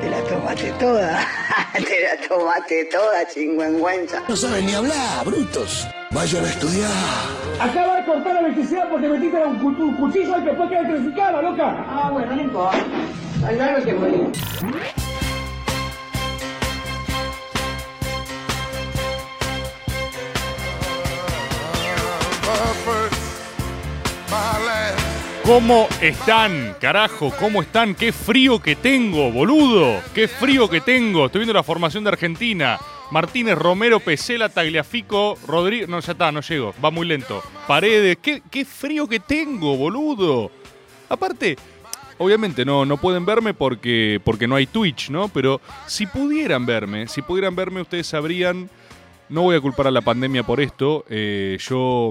te la tomaste toda. te la tomaste toda, chingüengüenza. No saben ni hablar, brutos. Vayan a estudiar. Acaba de cortar la electricidad porque metiste un, cu- un cuchillo y después queda electrificada, loca. Ah, bueno, no importa. Andame que morir. ¿Cómo están? Carajo, ¿cómo están? ¡Qué frío que tengo, boludo! ¡Qué frío que tengo! Estoy viendo la formación de Argentina. Martínez, Romero, Pesela, Tagliafico, Rodríguez. No, ya está, no llego. Va muy lento. Paredes. ¡Qué, frío que tengo, boludo! Aparte, obviamente no, no pueden verme porque, porque no hay Twitch, ¿no? Pero si pudieran verme, si pudieran verme, ustedes sabrían. No voy a culpar a la pandemia por esto. eh, yo.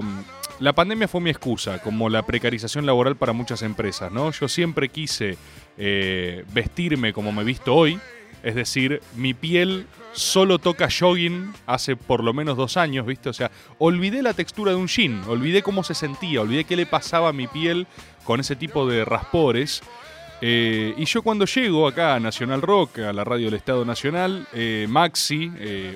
La pandemia fue mi excusa, como la precarización laboral para muchas empresas, ¿no? Yo siempre quise eh, vestirme como me visto hoy. Es decir, mi piel solo toca jogging hace por lo menos dos años, ¿viste? O sea, olvidé la textura de un jean, olvidé cómo se sentía, olvidé qué le pasaba a mi piel con ese tipo de raspores. Eh, y yo cuando llego acá a Nacional Rock, a la radio del Estado Nacional, eh, Maxi,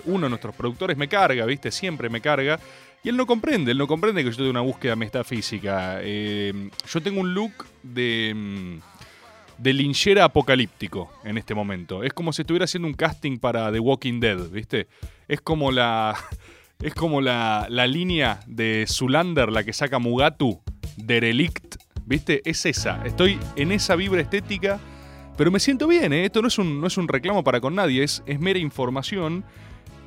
uno de nuestros productores, me carga, ¿viste? Siempre me carga. Y él no comprende, él no comprende que yo tengo una búsqueda metafísica. Eh, yo tengo un look de, mm, de linchera apocalíptico en este momento. Es como si estuviera haciendo un casting para The Walking Dead, ¿viste? Es como la. Es como la, línea de Zulander, la que saca Mugatu, Derelict, ¿viste? Es esa. Estoy en esa vibra estética, pero me siento bien, ¿eh? Esto no es un, no es un reclamo para con nadie, es, es mera información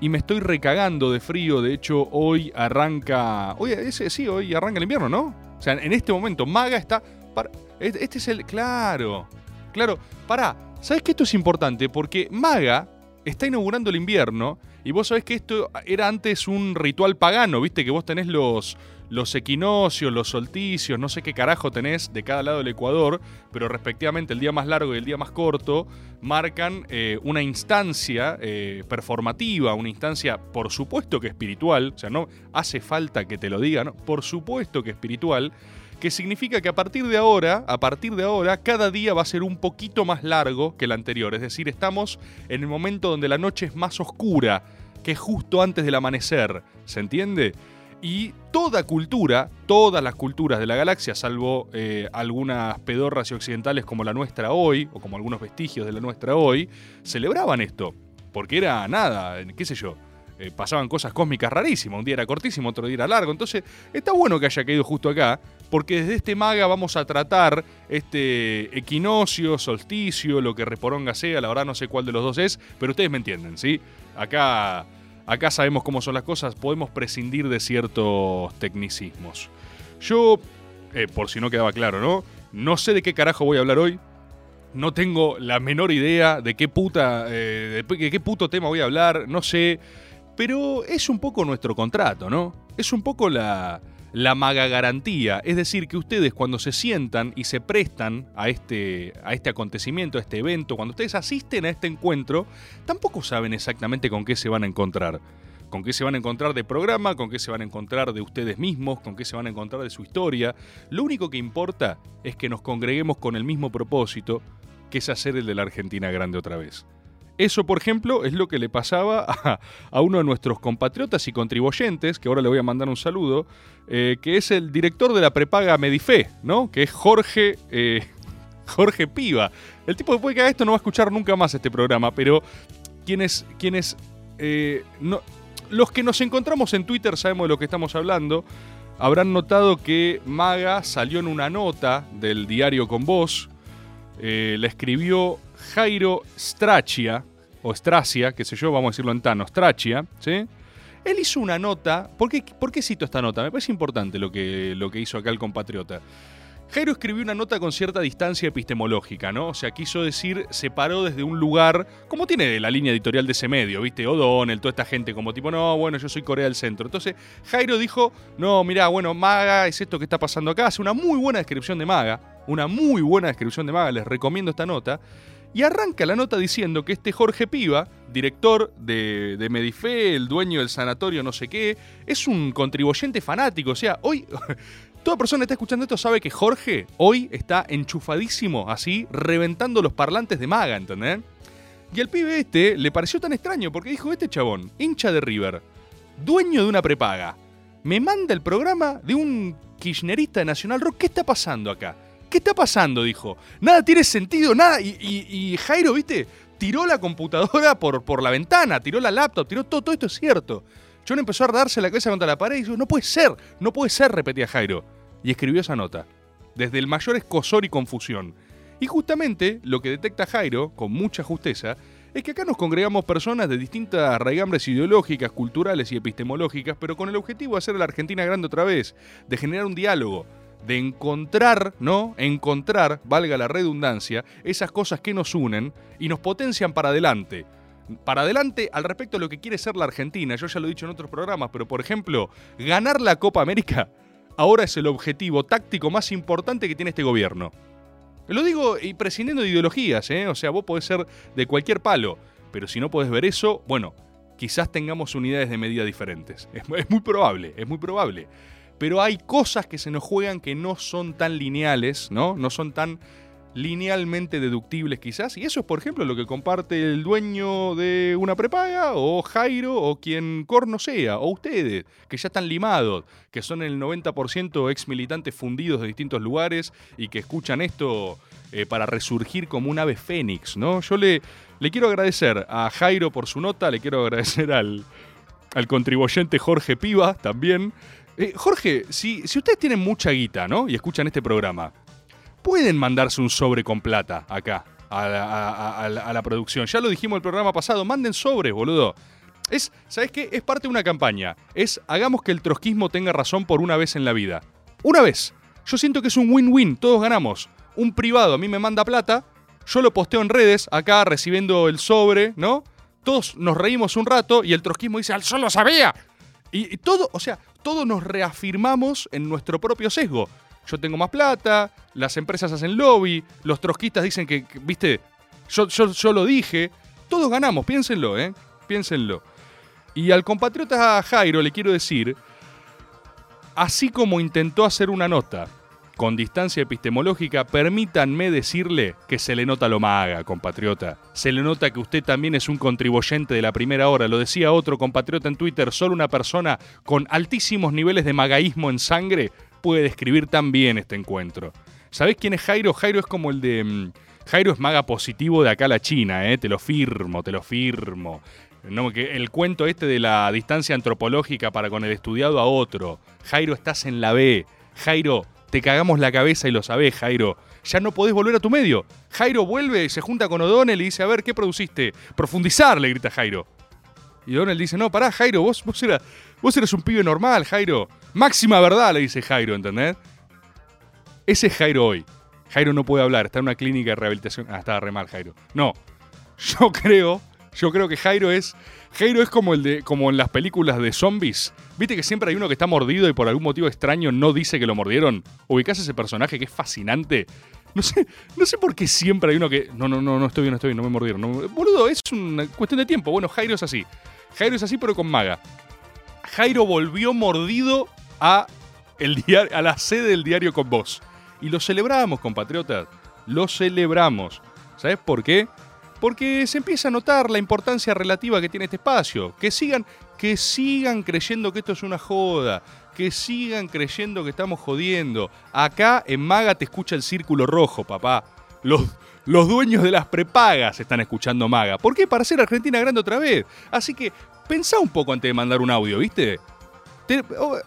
y me estoy recagando de frío. De hecho, hoy arranca. Oye, ese, sí, hoy arranca el invierno, ¿no? O sea, en este momento, Maga está. para- este es el. Claro. Claro. Pará. ¿Sabes que esto es importante? Porque Maga está inaugurando el invierno. Y vos sabés que esto era antes un ritual pagano, ¿viste? Que vos tenés los, los equinoccios, los solsticios, no sé qué carajo tenés de cada lado del Ecuador, pero respectivamente el día más largo y el día más corto marcan eh, una instancia eh, performativa, una instancia por supuesto que espiritual, o sea, no hace falta que te lo diga, ¿no? por supuesto que espiritual, que significa que a partir de ahora, a partir de ahora, cada día va a ser un poquito más largo que el anterior. Es decir, estamos en el momento donde la noche es más oscura, que justo antes del amanecer. ¿Se entiende? Y toda cultura, todas las culturas de la galaxia, salvo eh, algunas pedorras y occidentales como la nuestra hoy, o como algunos vestigios de la nuestra hoy, celebraban esto. Porque era nada, qué sé yo, eh, pasaban cosas cósmicas rarísimas. Un día era cortísimo, otro día era largo. Entonces, está bueno que haya caído justo acá, porque desde este maga vamos a tratar este equinoccio, solsticio, lo que reporonga sea. La verdad no sé cuál de los dos es, pero ustedes me entienden, ¿sí? Acá, acá sabemos cómo son las cosas, podemos prescindir de ciertos tecnicismos. Yo, eh, por si no quedaba claro, ¿no? No sé de qué carajo voy a hablar hoy. No tengo la menor idea de qué puta, eh, de qué puto tema voy a hablar, no sé. Pero es un poco nuestro contrato, ¿no? Es un poco la, la maga garantía. Es decir, que ustedes cuando se sientan y se prestan a este, a este acontecimiento, a este evento, cuando ustedes asisten a este encuentro, tampoco saben exactamente con qué se van a encontrar. Con qué se van a encontrar de programa, con qué se van a encontrar de ustedes mismos, con qué se van a encontrar de su historia. Lo único que importa es que nos congreguemos con el mismo propósito, que es hacer el de la Argentina grande otra vez. Eso, por ejemplo, es lo que le pasaba a, a uno de nuestros compatriotas y contribuyentes, que ahora le voy a mandar un saludo, eh, que es el director de la prepaga Medife, ¿no? Que es Jorge, eh, Jorge Piva. El tipo después que haga esto no va a escuchar nunca más este programa, pero quienes, quienes eh, no, los que nos encontramos en Twitter sabemos de lo que estamos hablando. Habrán notado que Maga salió en una nota del diario Con Voz. la escribió Jairo Strachia, o Stracia, qué sé yo, vamos a decirlo en Tano, Strachia, ¿sí? Él hizo una nota. ¿Por qué, por qué cito esta nota? Me parece importante lo que, lo que hizo acá el compatriota. Jairo escribió una nota con cierta distancia epistemológica, ¿no? O sea, quiso decir, se paró desde un lugar, como tiene la línea editorial de ese medio, ¿viste? O'Donnell, toda esta gente, como tipo, no, bueno, yo soy Corea del Centro. Entonces, Jairo dijo, no, mirá, bueno, Maga es esto que está pasando acá. Hace una muy buena descripción de Maga, una muy buena descripción de Maga, les recomiendo esta nota. Y arranca la nota diciendo que este Jorge Piva, director de, de Medife, el dueño del sanatorio no sé qué, es un contribuyente fanático. O sea, hoy toda persona que está escuchando esto sabe que Jorge hoy está enchufadísimo, así, reventando los parlantes de Maga, ¿entendés? Y al pibe este le pareció tan extraño porque dijo, este chabón, hincha de River, dueño de una prepaga, me manda el programa de un kirchnerista de Nacional Rock, ¿qué está pasando acá? ¿Qué está pasando? Dijo. Nada tiene sentido, nada. Y, Jairo, ¿viste? Tiró la computadora por, por la ventana, tiró la laptop, tiró todo, todo esto es cierto. John empezó a darse la cabeza contra la pared y dijo, no puede ser, no puede ser, repetía Jairo. Y escribió esa nota, desde el mayor escosor y confusión. Y justamente lo que detecta Jairo, con mucha justeza, es que acá nos congregamos personas de distintas raigambres ideológicas, culturales y epistemológicas, pero con el objetivo de hacer a la Argentina grande otra vez, de generar un diálogo, de encontrar, ¿no? Encontrar, valga la redundancia, esas cosas que nos unen y nos potencian para adelante. Para adelante al respecto de lo que quiere ser la Argentina. Yo ya lo he dicho en otros programas, pero por ejemplo, ganar la Copa América ahora es el objetivo táctico más importante que tiene este gobierno. Lo digo y prescindiendo de ideologías, ¿eh? O sea, vos podés ser de cualquier palo, pero si no podés ver eso, bueno, quizás tengamos unidades de medida diferentes. Es, es muy probable, es muy probable. Pero hay cosas que se nos juegan que no son tan lineales, ¿no? No son tan linealmente deductibles quizás. Y eso es, por ejemplo, lo que comparte el dueño de una prepaga, o Jairo, o quien corno sea, o ustedes, que ya están limados, que son el 90% ex militantes fundidos de distintos lugares y que escuchan esto eh, para resurgir como un ave fénix, ¿no? Yo le, le quiero agradecer a Jairo por su nota, le quiero agradecer al, al contribuyente Jorge Piva también. Eh, Jorge, si, si ustedes tienen mucha guita, ¿no? Y escuchan este programa, pueden mandarse un sobre con plata acá a la, producción. Ya lo dijimos el programa pasado, manden sobres, boludo. Es, ¿sabes qué? Es parte de una campaña. Es hagamos que el trotskismo tenga razón por una vez en la vida. Una vez. Yo siento que es un win-win, todos ganamos. Un privado a mí me manda plata, yo lo posteo en redes, acá recibiendo el sobre, ¿no? Todos nos reímos un rato y el trotskismo dice, al sol lo sabía. Y, todo, o sea, todos nos reafirmamos en nuestro propio sesgo. Yo tengo más plata, las empresas hacen lobby, los trotskistas dicen que, que, viste, yo, yo, yo lo dije. Todos ganamos, piénsenlo, ¿eh? Piénsenlo. Y al compatriota Jairo le quiero decir, así como intentó hacer una nota con distancia epistemológica, permítanme decirle que se le nota lo maga, compatriota. Se le nota que usted también es un contribuyente de la primera hora. Lo decía otro compatriota en Twitter, solo una persona con altísimos niveles de magaísmo en sangre puede describir tan bien este encuentro. ¿Sabés quién es Jairo? Jairo es como el de... mm, Jairo es maga positivo de acá a la China, ¿eh? Te lo firmo, te lo firmo. No, que el cuento este de la distancia antropológica para con el estudiado a otro. Jairo, estás en la B. Jairo, te cagamos la cabeza y lo sabés, Jairo. Ya no podés volver a tu medio. Jairo vuelve, se junta con O'Donnell y dice, a ver, ¿qué produciste? Profundizar, le grita Jairo. Y O'Donnell dice, no, pará, Jairo, vos, vos, eras, vos eres un pibe normal, Jairo. Máxima verdad, le dice Jairo, ¿entendés? Ese es Jairo hoy. Jairo no puede hablar, está en una clínica de rehabilitación. Ah, estaba re mal, Jairo. No, yo creo, yo creo que Jairo es. Jairo es como el de. como en las películas de zombies. ¿Viste que siempre hay uno que está mordido y por algún motivo extraño no dice que lo mordieron? ¿Ubicás ese personaje que es fascinante? No sé, no sé por qué siempre hay uno que. No, no, no, no estoy bien, no estoy bien, no me mordieron. no Boludo, es una cuestión de tiempo. Bueno, Jairo es así. Jairo es así, pero con maga. Jairo volvió mordido a, el diario, a la sede del diario con vos. Y lo celebramos, compatriotas. Lo celebramos. ¿Sabes por qué? Porque se empieza a notar la importancia relativa que tiene este espacio. Que sigan, que sigan creyendo que esto es una joda. Que sigan creyendo que estamos jodiendo. Acá en Maga te escucha el círculo rojo, papá. Los, los dueños de las prepagas están escuchando Maga. ¿Por qué? Para hacer Argentina grande otra vez. Así que pensá un poco antes de mandar un audio, ¿viste? Te, oh,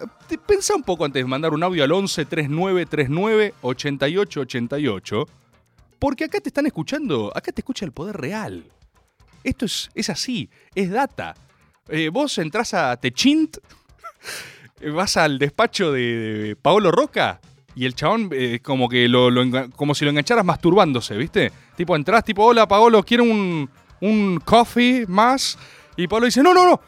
pensá un poco antes de mandar un audio al 11 39 39 88 88. Porque acá te están escuchando, acá te escucha el poder real. Esto es, es así, es data. Eh, vos entrás a Techint, vas al despacho de, Paolo Roca y el chabón eh, como que lo, como si lo engancharas masturbándose, ¿viste? Tipo, entras, tipo, hola, Paolo, quiero un, un coffee más. Y Paolo dice, no, no, no,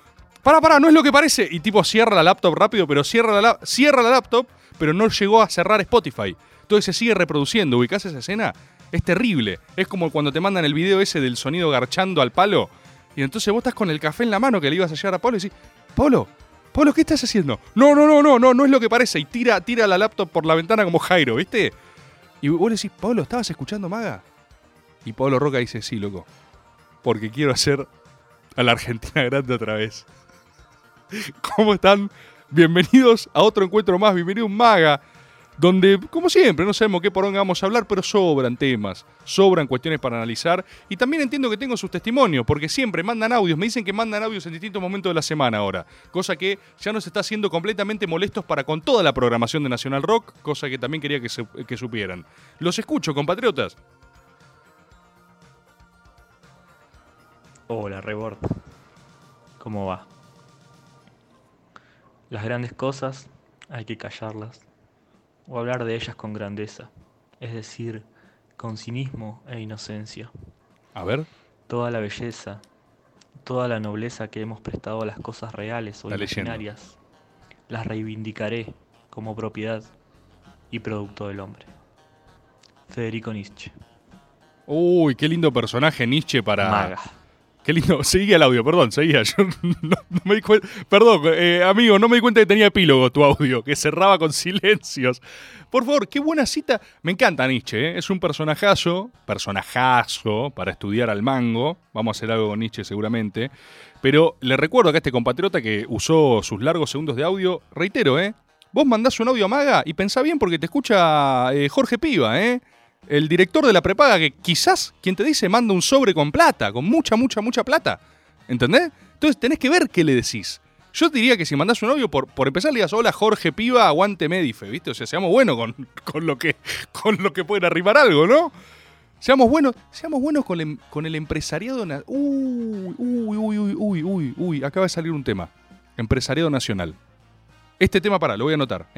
para, para, no es lo que parece. Y tipo, cierra la laptop rápido, pero cierra la- cierra la laptop, pero no llegó a cerrar Spotify. Entonces se sigue reproduciendo. ¿Ubicás esa escena? Es terrible. Es como cuando te mandan el video ese del sonido garchando al palo. Y entonces vos estás con el café en la mano que le ibas a llevar a Pablo y decís, Pablo, Pablo, ¿qué estás haciendo? No, no, no, no, no, no es lo que parece. Y tira, tira la laptop por la ventana como Jairo, ¿viste? Y vos le decís, Pablo, ¿estabas escuchando Maga? Y Pablo Roca dice, sí, loco. Porque quiero hacer a la Argentina grande otra vez. ¿Cómo están? Bienvenidos a otro encuentro más, bienvenido un Maga, donde, como siempre, no sabemos qué poronga vamos a hablar, pero sobran temas, sobran cuestiones para analizar. Y también entiendo que tengo sus testimonios, porque siempre mandan audios, me dicen que mandan audios en distintos momentos de la semana ahora, cosa que ya nos está haciendo completamente molestos para con toda la programación de Nacional Rock, cosa que también quería que, se- que supieran. Los escucho, compatriotas. Hola, Rebord. ¿Cómo va? Las grandes cosas hay que callarlas o hablar de ellas con grandeza, es decir, con cinismo e inocencia. A ver, Toda la belleza, toda la nobleza que hemos prestado a las cosas reales o leyendo. imaginarias, las reivindicaré como propiedad y producto del hombre. Federico Nietzsche. uy, qué lindo personaje Nietzsche para... Maga. Qué lindo. Seguía el audio, perdón, seguía. Yo no, me di cuenta. Perdón, eh, amigo, no me di cuenta que tenía epílogo tu audio, que cerraba con silencios. Por favor, qué buena cita. Me encanta Nietzsche, ¿eh? es un personajazo, personajazo para estudiar al mango. Vamos a hacer algo con Nietzsche seguramente. Pero le recuerdo acá a este compatriota que usó sus largos segundos de audio. Reitero, ¿eh? Vos mandás un audio a Maga y pensá bien porque te escucha eh, Jorge Piva, ¿eh? El director de la prepaga que quizás quien te dice manda un sobre con plata, con mucha, mucha, mucha plata. ¿Entendés? Entonces tenés que ver qué le decís. Yo diría que si mandás un audio, por, por empezar le digas, hola Jorge Piva, aguante Medife, ¿viste? O sea, seamos buenos con, con lo que con lo que pueden arrimar algo, ¿no? Seamos buenos, seamos buenos con, el, con el empresariado na- uy, uy, uy, uy, uy, uy, uy, acaba de salir un tema. Empresariado nacional. Este tema, para, lo voy a anotar.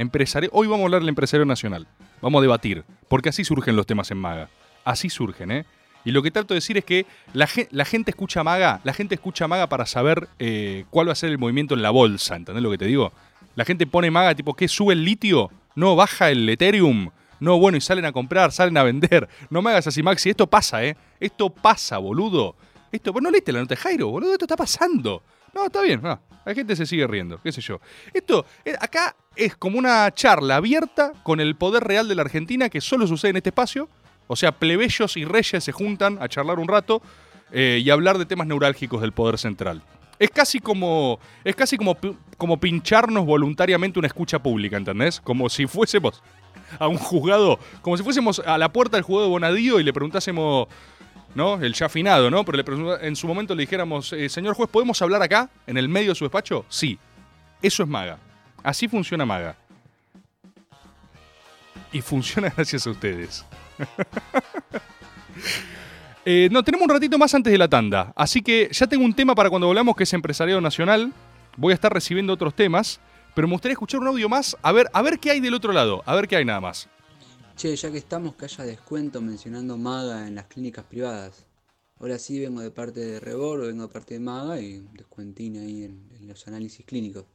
Hoy vamos a hablar del empresario nacional. Vamos a debatir. Porque así surgen los temas en Maga. Así surgen, ¿eh? Y lo que trato de decir es que la gente escucha Maga, la gente escucha Maga para saber eh, cuál va a ser el movimiento en la bolsa, ¿entendés lo que te digo? La gente pone Maga tipo, ¿qué sube el litio? No, baja el Ethereum. No, bueno, y salen a comprar, salen a vender. No me hagas así, Maxi. Esto pasa, ¿eh? Esto pasa, boludo. Esto, ¿vos no leíste la nota de Jairo, boludo? Esto está pasando. No, está bien, no. La gente se sigue riendo, qué sé yo. Esto, eh, acá es como una charla abierta con el poder real de la Argentina que solo sucede en este espacio. O sea, plebeyos y reyes se juntan a charlar un rato eh, y hablar de temas neurálgicos del poder central. Es casi como. Es casi como, como pincharnos voluntariamente una escucha pública, ¿entendés? Como si fuésemos a un juzgado, como si fuésemos a la puerta del juzgado de Bonadío y le preguntásemos, ¿no? El ya afinado, ¿no? Pero en su momento le dijéramos, eh, señor juez, ¿podemos hablar acá, en el medio de su despacho? Sí. Eso es Maga. Así funciona Maga. Y funciona gracias a ustedes. Eh, no, tenemos un ratito más antes de la tanda. Así que ya tengo un tema para cuando volvamos que es empresariado nacional. Voy a estar recibiendo otros temas. Pero me gustaría escuchar un audio más. A ver, a ver qué hay del otro lado. A ver qué hay nada más. Che, ya que estamos, que haya descuento mencionando Maga en las clínicas privadas. Ahora sí vengo de parte de Rebor, vengo de parte de Maga y descuentín ahí en, en los análisis clínicos.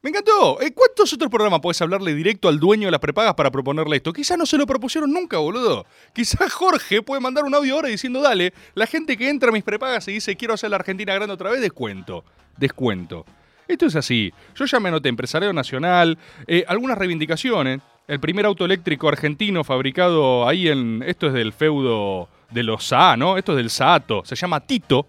Me encantó. Eh, ¿Cuántos otros programas podés hablarle directo al dueño de las prepagas para proponerle esto? Quizás no se lo propusieron nunca, boludo. Quizás Jorge puede mandar un audio ahora diciendo, dale, la gente que entra a mis prepagas y dice, quiero hacer la Argentina grande otra vez, descuento. Descuento. Esto es así. Yo ya me anoté empresario nacional, eh, algunas reivindicaciones. El primer auto eléctrico argentino fabricado ahí en... Esto es del feudo de los Saa, ¿no? Esto es del Saato. Se llama Tito.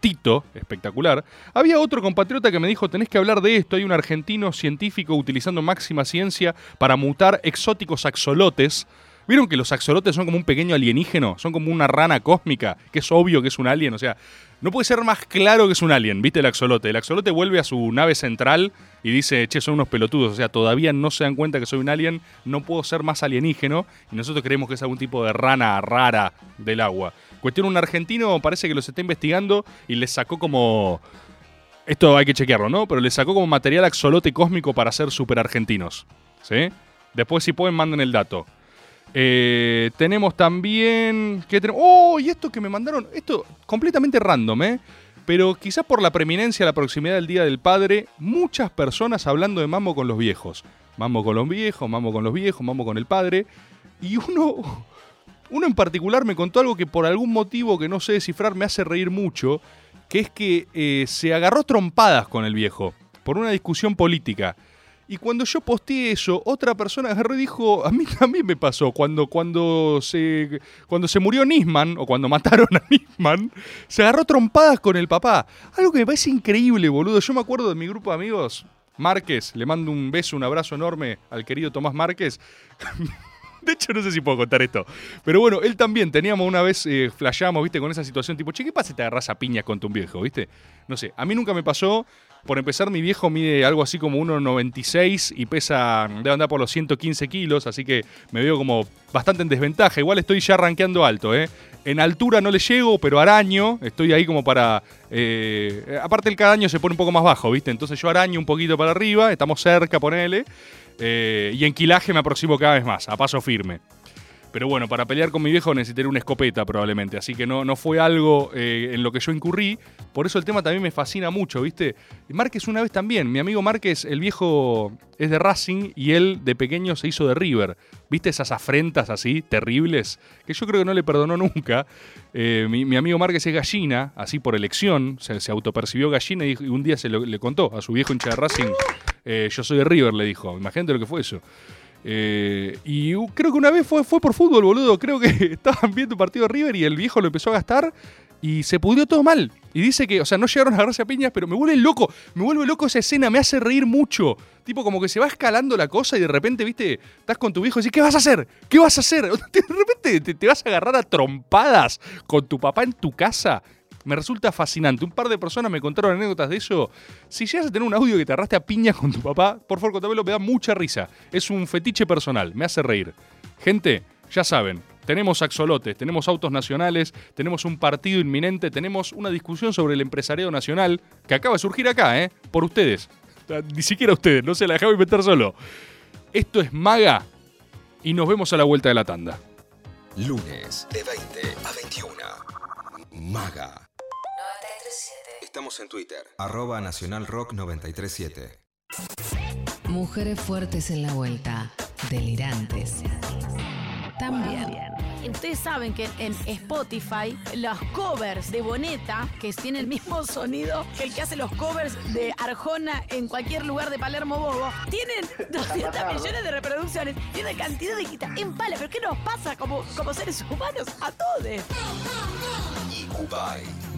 Tito, espectacular. Había otro compatriota que me dijo, tenés que hablar de esto. Hay un argentino científico utilizando máxima ciencia para mutar exóticos axolotes. ¿Vieron que los axolotes son como un pequeño alienígeno? Son como una rana cósmica, que es obvio que es un alien. O sea, no puede ser más claro que es un alien, ¿viste? El axolote. El axolote vuelve a su nave central y dice, che, son unos pelotudos. O sea, todavía no se dan cuenta que soy un alien, no puedo ser más alienígeno. Y nosotros creemos que es algún tipo de rana rara del agua. Cuestión, un argentino parece que los está investigando y les sacó como... Esto hay que chequearlo, ¿no? Pero le sacó como material axolote cósmico para ser super argentinos. ¿Sí? Después, si pueden, manden el dato. Eh, tenemos también. ¿qué tenemos? ¡Oh! Y esto que me mandaron. Esto completamente random, ¿eh? Pero quizás por la preeminencia, la proximidad del Día del Padre, muchas personas hablando de mambo con los viejos. Mambo con los viejos, mambo con los viejos, mambo con el padre. Y uno. Uno en particular me contó algo que por algún motivo que no sé descifrar me hace reír mucho, que es que eh, se agarró trompadas con el viejo por una discusión política. Y cuando yo posteé eso, otra persona agarró y dijo, a mí también me pasó, cuando, cuando, se, cuando se murió Nisman, o cuando mataron a Nisman, se agarró trompadas con el papá. Algo que me parece increíble, boludo. Yo me acuerdo de mi grupo de amigos, Márquez, le mando un beso, un abrazo enorme al querido Tomás Márquez. De hecho, no sé si puedo contar esto. Pero bueno, él también. Teníamos una vez, eh, flasheamos, viste, con esa situación tipo, che, ¿qué pasa si te agarras a piñas con tu viejo, viste? No sé, a mí nunca me pasó. Por empezar, mi viejo mide algo así como 1,96 y pesa, debe andar por los 115 kilos, así que me veo como bastante en desventaja. Igual estoy ya rankeando alto, ¿eh? En altura no le llego, pero araño, estoy ahí como para... eh, aparte el cada año se pone un poco más bajo, ¿viste? Entonces yo araño un poquito para arriba, estamos cerca, ponele. eh, y en quilaje me aproximo cada vez más, a paso firme. Pero bueno, para pelear con mi viejo necesitaría una escopeta probablemente. Así que no, no fue algo eh, en lo que yo incurrí. Por eso el tema también me fascina mucho, ¿viste? Márquez una vez también. Mi amigo Márquez, el viejo es de Racing y él de pequeño se hizo de River. ¿Viste esas afrentas así, terribles? Que yo creo que no le perdonó nunca. Eh, mi, mi amigo Márquez es gallina, así por elección. Se, autopercibió gallina y, un día se le contó a su viejo hincha de Racing. eh, yo soy de River, le dijo. Imagínate lo que fue eso. Eh, y creo que una vez fue, fue por fútbol, boludo. Creo que estaban viendo un partido de River y el viejo lo empezó a gastar y se pudrió todo mal. Y dice que, o sea, no llegaron a agarrarse a piñas, pero me vuelve loco. Me vuelve loco esa escena, me hace reír mucho. Tipo, como que se va escalando la cosa y de repente, viste, estás con tu viejo y decís, ¿qué vas a hacer? ¿Qué vas a hacer? De repente te, te vas a agarrar a trompadas con tu papá en tu casa. Me resulta fascinante. Un par de personas me contaron anécdotas de eso. Si llegas a tener un audio que te agarraste a piñas con tu papá, por favor, contámelo, me da mucha risa. Es un fetiche personal, me hace reír. Gente, ya saben, tenemos axolotes, tenemos autos nacionales, tenemos un partido inminente, tenemos una discusión sobre el empresariado nacional que acaba de surgir acá, ¿eh? Por ustedes. Ni siquiera ustedes, no se la dejaba inventar solo. Esto es Maga y nos vemos a la vuelta de la tanda. Lunes de 20 a 21. Maga. Estamos en Twitter. Arroba Nacional Rock 937. Mujeres fuertes en la vuelta, delirantes. También. Ustedes saben que en Spotify los covers de Boneta, que tienen el mismo sonido que el que hace los covers de Arjona en cualquier lugar de Palermo Bobo, tienen 200 millones de reproducciones y una cantidad de guita en pala. ¿Pero qué nos pasa como, como seres humanos a todos?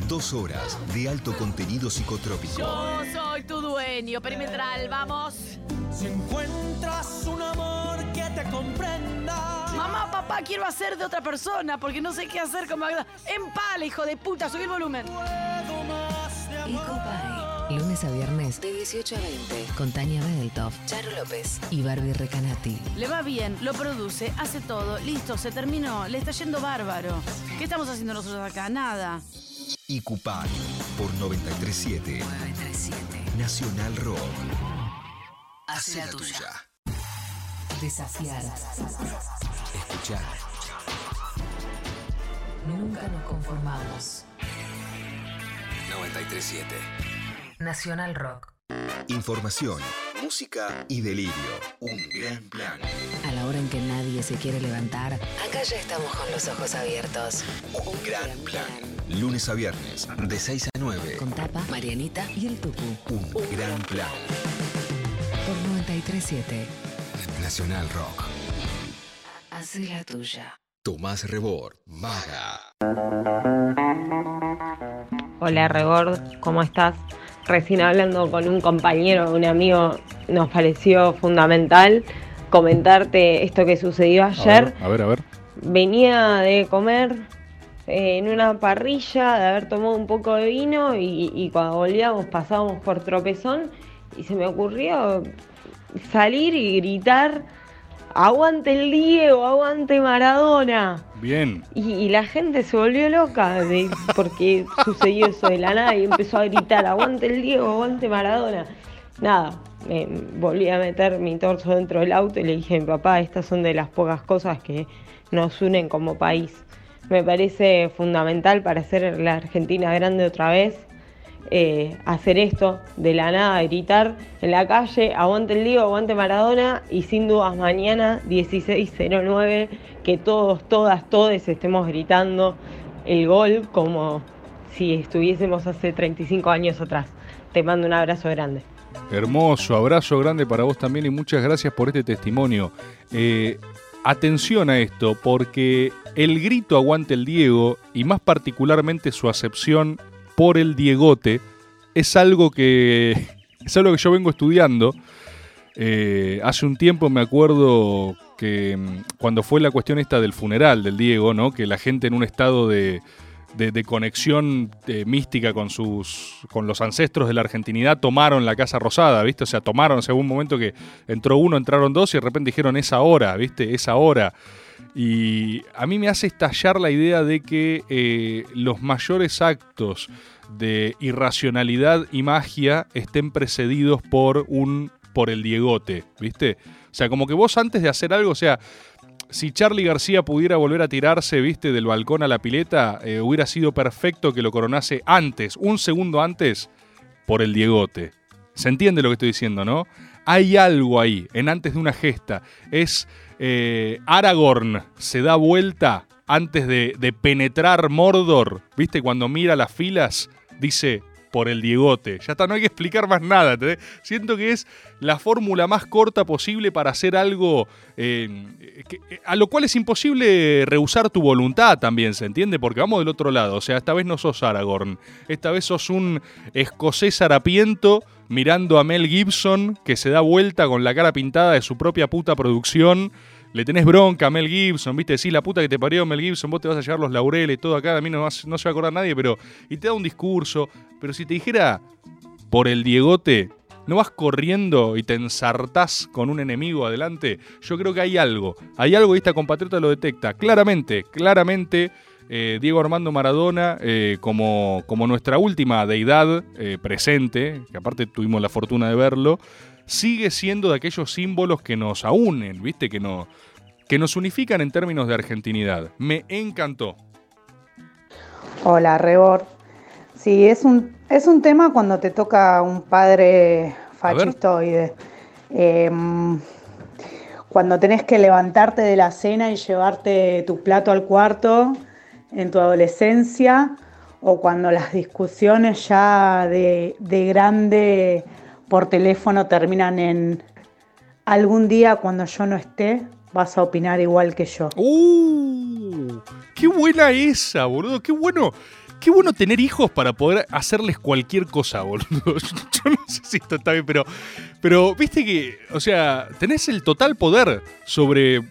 Dos horas de alto contenido psicotrópico. Yo soy tu dueño perimetral, vamos. Si encuentras un amor que te comprenda. Mamá, papá, quiero hacer de otra persona porque no sé qué hacer con Magda. En pala, hijo de puta, subí el volumen. Lunes a viernes de 18 a 20 con Tania Bedeltoff, Charo López y Barbie Recanati. Le va bien, lo produce, hace todo, listo, se terminó, le está yendo bárbaro. ¿Qué estamos haciendo nosotros acá? Nada. Y Cupay por 937. Nacional Rock. Hace la tuya. Desafiar. Escuchar. Nunca nos conformamos. 937. Nacional Rock. Información, música y delirio. Un gran plan. A la hora en que nadie se quiere levantar, acá ya estamos con los ojos abiertos. Un gran plan. Lunes a viernes, de 6 a 9. Con Tapa, Marianita y el Tucu. Un gran plan. Por 937. Nacional Rock. Hace la tuya. Tomás Rebord, Maga. Hola Rebord, ¿cómo estás? Recién hablando con un compañero, un amigo, nos pareció fundamental comentarte esto que sucedió ayer. A ver, a ver. Venía de comer eh, en una parrilla, de haber tomado un poco de vino y, y cuando volvíamos pasábamos por tropezón y se me ocurrió salir y gritar, aguante el Diego, aguante Maradona. Bien. Y, y la gente se volvió loca de- porque sucedió eso de la nada y empezó a gritar, aguante el Diego, aguante Maradona. nada, me volví a meter mi torso dentro del auto y le dije a mi papá, estas son de las pocas cosas que nos unen como país. Me parece fundamental para hacer la Argentina grande otra vez, eh, hacer esto de la nada, gritar en la calle, aguante el Diego, aguante Maradona y sin dudas mañana 16.09 que todos, todas, todos estemos gritando el gol como si estuviésemos hace 35 años atrás. Te mando un abrazo grande. Hermoso, abrazo grande para vos también y muchas gracias por este testimonio. Eh, atención a esto, porque el grito aguante el Diego, y más particularmente su acepción por el Diegote, es algo que, es algo que yo vengo estudiando. Eh, hace un tiempo me acuerdo que mm, cuando fue la cuestión esta del funeral del Diego, ¿no? que la gente en un estado de, de, conexión eh, mística con sus con los ancestros de la argentinidad tomaron la Casa Rosada, ¿viste? O sea, tomaron, según un momento que entró uno, entraron dos y de repente dijeron es ahora, ¿viste? Es ahora. Y a mí me hace estallar la idea de que eh, los mayores actos de irracionalidad y magia estén precedidos por un por el Diegote, ¿viste? O sea, como que vos antes de hacer algo, o sea, si Charlie García pudiera volver a tirarse, viste, del balcón a la pileta, eh, hubiera sido perfecto que lo coronase antes, un segundo antes, por el Diegote. ¿Se entiende lo que estoy diciendo, no? Hay algo ahí, en antes de una gesta. Es eh, Aragorn se da vuelta antes de, de penetrar Mordor, viste, cuando mira las filas, dice, por el Diegote. Ya está, no hay que explicar más nada. Siento que es la fórmula más corta posible para hacer algo eh, que- a lo cual es imposible rehusar tu voluntad también, ¿se entiende? Porque vamos del otro lado. O sea, esta vez no sos Aragorn. Esta vez sos un escocés harapiento mirando a Mel Gibson que se da vuelta con la cara pintada de su propia puta producción. Le tenés bronca a Mel Gibson, viste, sí, la puta que te parió Mel Gibson, vos te vas a llevar los laureles, todo acá, a mí no, se va a acordar nadie, pero. Y te da un discurso. Pero si te dijera por el Diegote, no vas corriendo y te ensartás con un enemigo adelante, yo creo que hay algo. Hay algo y esta compatriota lo detecta. Claramente, claramente. eh, Diego Armando Maradona, eh, como, como nuestra última deidad eh, presente, que aparte tuvimos la fortuna de verlo, sigue siendo de aquellos símbolos que nos aúnen, ¿viste? Que, no, que nos unifican en términos de argentinidad. Me encantó. Hola, Rebor. Sí, es un, es un tema cuando te toca un padre fascistoide. Em, cuando tenés que levantarte de la cena y llevarte tu plato al cuarto en tu adolescencia, o cuando las discusiones ya de, de grande por teléfono terminan en algún día cuando yo no esté, vas a opinar igual que yo. ¡Uh! ¡Qué buena esa, boludo! ¡Qué bueno! Qué bueno tener hijos para poder hacerles cualquier cosa, boludo. Yo no sé si esto está bien, pero, pero viste que, o sea, tenés el total poder sobre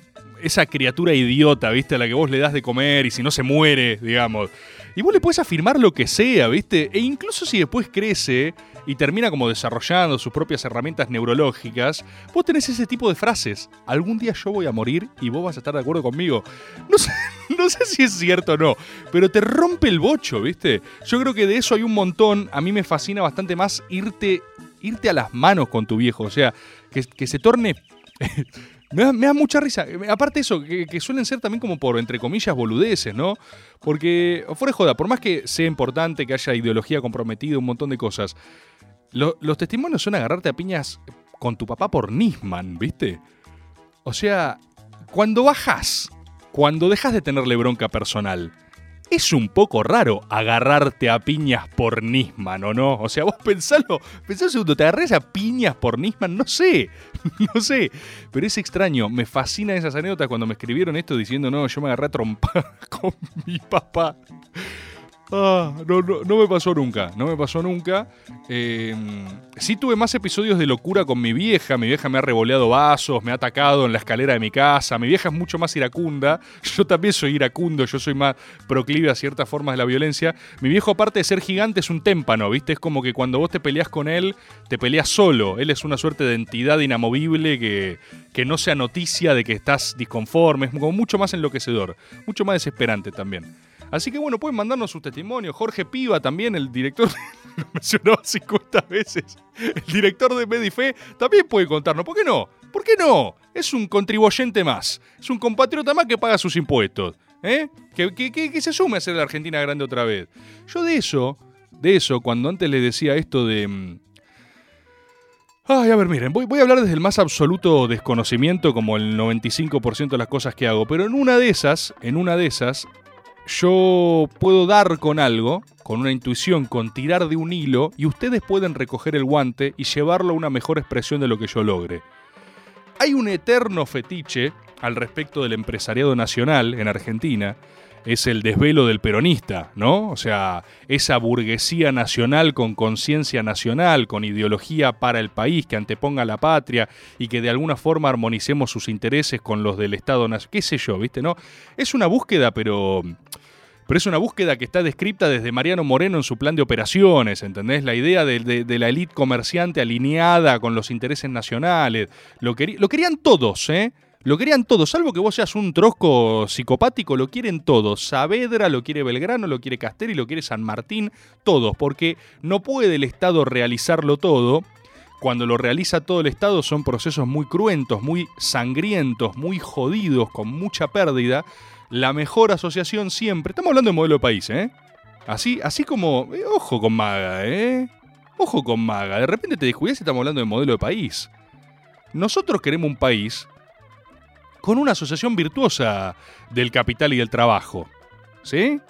esa criatura idiota, viste, a la que vos le das de comer y si no se muere, digamos. Y vos le puedes afirmar lo que sea, viste. E incluso si después crece y termina como desarrollando sus propias herramientas neurológicas, vos tenés ese tipo de frases. Algún día yo voy a morir y vos vas a estar de acuerdo conmigo. No sé, no sé si es cierto o no, pero te rompe el bocho, ¿viste? Yo creo que de eso hay un montón. A mí me fascina bastante más irte, irte a las manos con tu viejo. O sea, que, que se torne. Me da, mucha risa. Aparte eso, que, suelen ser también como por, entre comillas, boludeces, ¿no? Porque, fuera joda, por más que sea importante que haya ideología comprometida, un montón de cosas, lo- los testimonios son agarrarte a piñas con tu papá por Nisman, ¿viste? O sea, cuando bajas, cuando dejas de tenerle bronca personal, es un poco raro agarrarte a piñas por Nisman, ¿o no? O sea, vos pensalo, pensá un segundo, te agarrás a piñas por Nisman, no sé, no sé, pero es extraño, me fascinan esas anécdotas cuando me escribieron esto diciendo, no, yo me agarré a trompar con mi papá. Ah, no, me pasó nunca, no me pasó nunca. Eh, sí tuve más episodios de locura con mi vieja. Mi vieja me ha revoleado vasos, me ha atacado en la escalera de mi casa. Mi vieja es mucho más iracunda. Yo también soy iracundo, yo soy más proclive a ciertas formas de la violencia. Mi viejo, aparte de ser gigante, es un témpano, ¿viste? Es como que cuando vos te peleás con él, te peleas solo. Él es una suerte de entidad inamovible que, que no sea noticia de que estás disconforme. Es como mucho más enloquecedor, mucho más desesperante también. Así que bueno, pueden mandarnos sus testimonios. Jorge Piva también, el director, lo mencionó 50 veces, el director de Medife, también puede contarnos. ¿Por qué no? ¿Por qué no? Es un contribuyente más, es un compatriota más que paga sus impuestos. ¿eh? Que, se sume a ser la Argentina grande otra vez. Yo de eso, de eso, cuando antes le decía esto de... mm, Ay, a ver, miren, voy a hablar desde el más absoluto desconocimiento, como el 95% de las cosas que hago, pero en una de esas, en una de esas, yo puedo dar con algo, con una intuición, con tirar de un hilo, y ustedes pueden recoger el guante y llevarlo a una mejor expresión de lo que yo logre. Hay un eterno fetiche al respecto del empresariado nacional en Argentina, es el desvelo del peronista, ¿no? O sea, esa burguesía nacional con conciencia nacional, con ideología para el país, que anteponga la patria y que de alguna forma armonicemos sus intereses con los del Estado nacional. ¿Qué sé yo, viste, no? Es una búsqueda, pero. Pero es una búsqueda que está descrita desde Mariano Moreno en su plan de operaciones, ¿entendés? La idea de, de- la élite comerciante alineada con los intereses nacionales. Lo, lo querían todos, ¿eh? Lo querían todos, salvo que vos seas un trosco psicopático, lo quieren todos. Saavedra lo quiere Belgrano, lo quiere Castelli, lo quiere San Martín, todos, porque no puede el Estado realizarlo todo. Cuando lo realiza todo el Estado son procesos muy cruentos, muy sangrientos, muy jodidos, con mucha pérdida. La mejor asociación siempre, estamos hablando de modelo de país, ¿eh? Así, así como, eh, ojo con Maga, ¿eh? Ojo con Maga, de repente te descuidas y estamos hablando de modelo de país. Nosotros queremos un país con una asociación virtuosa del capital y del trabajo. ¿Sí?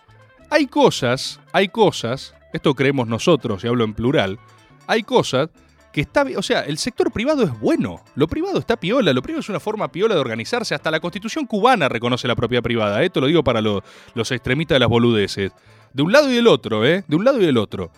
Hay cosas, hay cosas, esto creemos nosotros, y hablo en plural, hay cosas que está, o sea, el sector privado es bueno, lo privado está piola, lo privado es una forma piola de organizarse, hasta la constitución cubana reconoce la propiedad privada, esto lo digo para lo- los extremistas de las boludeces, de un lado y del otro, ¿eh? De un lado y del otro.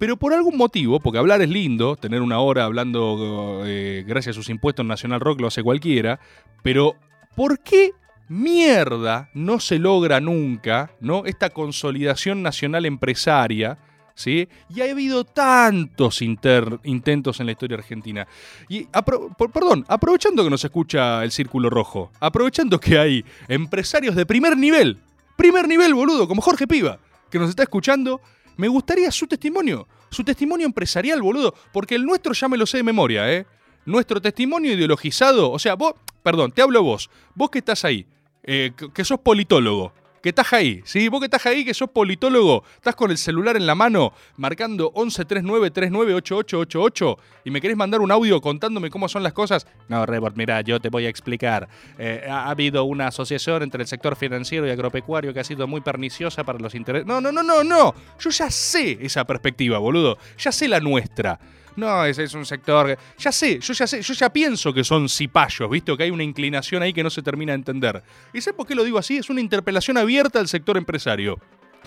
Pero por algún motivo, porque hablar es lindo, tener una hora hablando eh, gracias a sus impuestos en Nacional Rock lo hace cualquiera, pero ¿por qué mierda no se logra nunca, ¿no? Esta consolidación nacional empresaria, ¿sí? Y ha habido tantos intentos en la historia argentina. Y, apro- perdón, aprovechando que nos escucha el Círculo Rojo, aprovechando que hay empresarios de primer nivel, primer nivel, boludo, como Jorge Piva, que nos está escuchando, me gustaría su testimonio, su testimonio empresarial, boludo, porque el nuestro ya me lo sé de memoria, ¿eh? Nuestro testimonio ideologizado, o sea, vos, perdón, te hablo vos, vos que estás ahí, eh, que, sos politólogo, que estás ahí, ¿sí? Vos que estás ahí, que sos politólogo, estás con el celular en la mano, marcando 1139398888 y me querés mandar un audio contándome cómo son las cosas. No, Rebord, mira, yo te voy a explicar. Eh, ha, ha habido una asociación entre el sector financiero y agropecuario que ha sido muy perniciosa para los intereses. No, no, no, no, no. Yo ya sé esa perspectiva, boludo. Ya sé la nuestra. No, ese es un sector. Ya sé, yo ya sé, yo ya pienso que son cipayos, ¿viste? Que hay una inclinación ahí que no se termina de entender. ¿Y sabes por qué lo digo así? Es una interpelación abierta al sector empresario.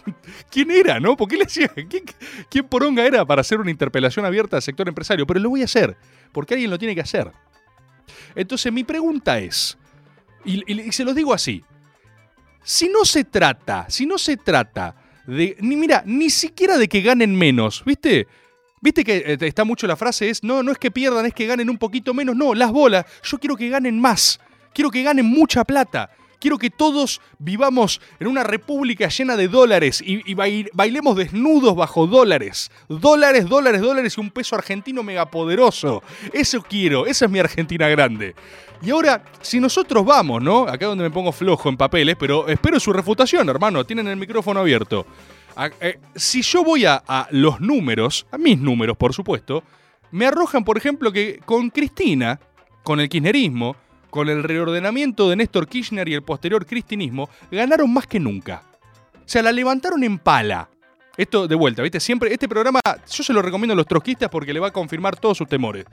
¿Quién era, no? ¿Por qué le hacía? ¿Quién, quién poronga era para hacer una interpelación abierta al sector empresario? Pero lo voy a hacer, porque alguien lo tiene que hacer. Entonces, mi pregunta es, y, y- y se los digo así: si no se trata, si no se trata de. Ni, mira, ni siquiera de que ganen menos, ¿viste? Viste que eh, está mucho la frase es, no, no es que pierdan, es que ganen un poquito menos. No, las bolas, yo quiero que ganen más. Quiero que ganen mucha plata. Quiero que todos vivamos en una república llena de dólares y, y bail- bailemos desnudos bajo dólares. Dólares, dólares, dólares y un peso argentino megapoderoso. Eso quiero, esa es mi Argentina grande. Y ahora, si nosotros vamos, ¿no? Acá donde me pongo flojo en papeles, pero espero su refutación, hermano. Tienen el micrófono abierto. Eh, si yo voy a, a los números, a mis números, por supuesto, me arrojan, por ejemplo, que con Cristina, con el kirchnerismo, con el reordenamiento de Néstor Kirchner y el posterior cristinismo, ganaron más que nunca. O sea, la levantaron en pala. Esto de vuelta, ¿viste? Siempre, este programa yo se lo recomiendo a los trotskistas porque le va a confirmar todos sus temores.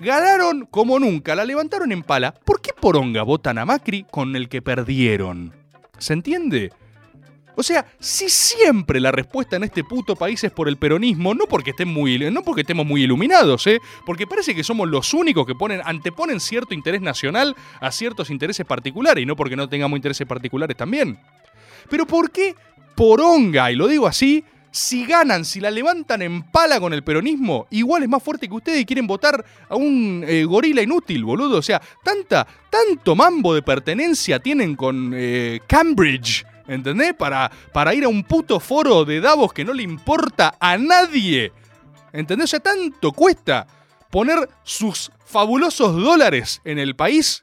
Ganaron como nunca, la levantaron en pala. ¿Por qué poronga votan a Macri con el que perdieron? ¿Se entiende? O sea, si siempre la respuesta en este puto país es por el peronismo, no porque estén muy, no porque estemos muy iluminados, ¿eh? Porque parece que somos los únicos que ponen, anteponen cierto interés nacional a ciertos intereses particulares, y no porque no tengamos intereses particulares también. Pero ¿por qué poronga? Y lo digo así, si ganan, si la levantan en pala con el peronismo, igual es más fuerte que ustedes y quieren votar a un eh, gorila inútil, boludo. O sea, tanta, tanto mambo de pertenencia tienen con eh, Cambridge. ¿Entendés? Para, para ir a un puto foro de Davos que no le importa a nadie. ¿Entendés? Sea, tanto cuesta poner sus fabulosos dólares en el país.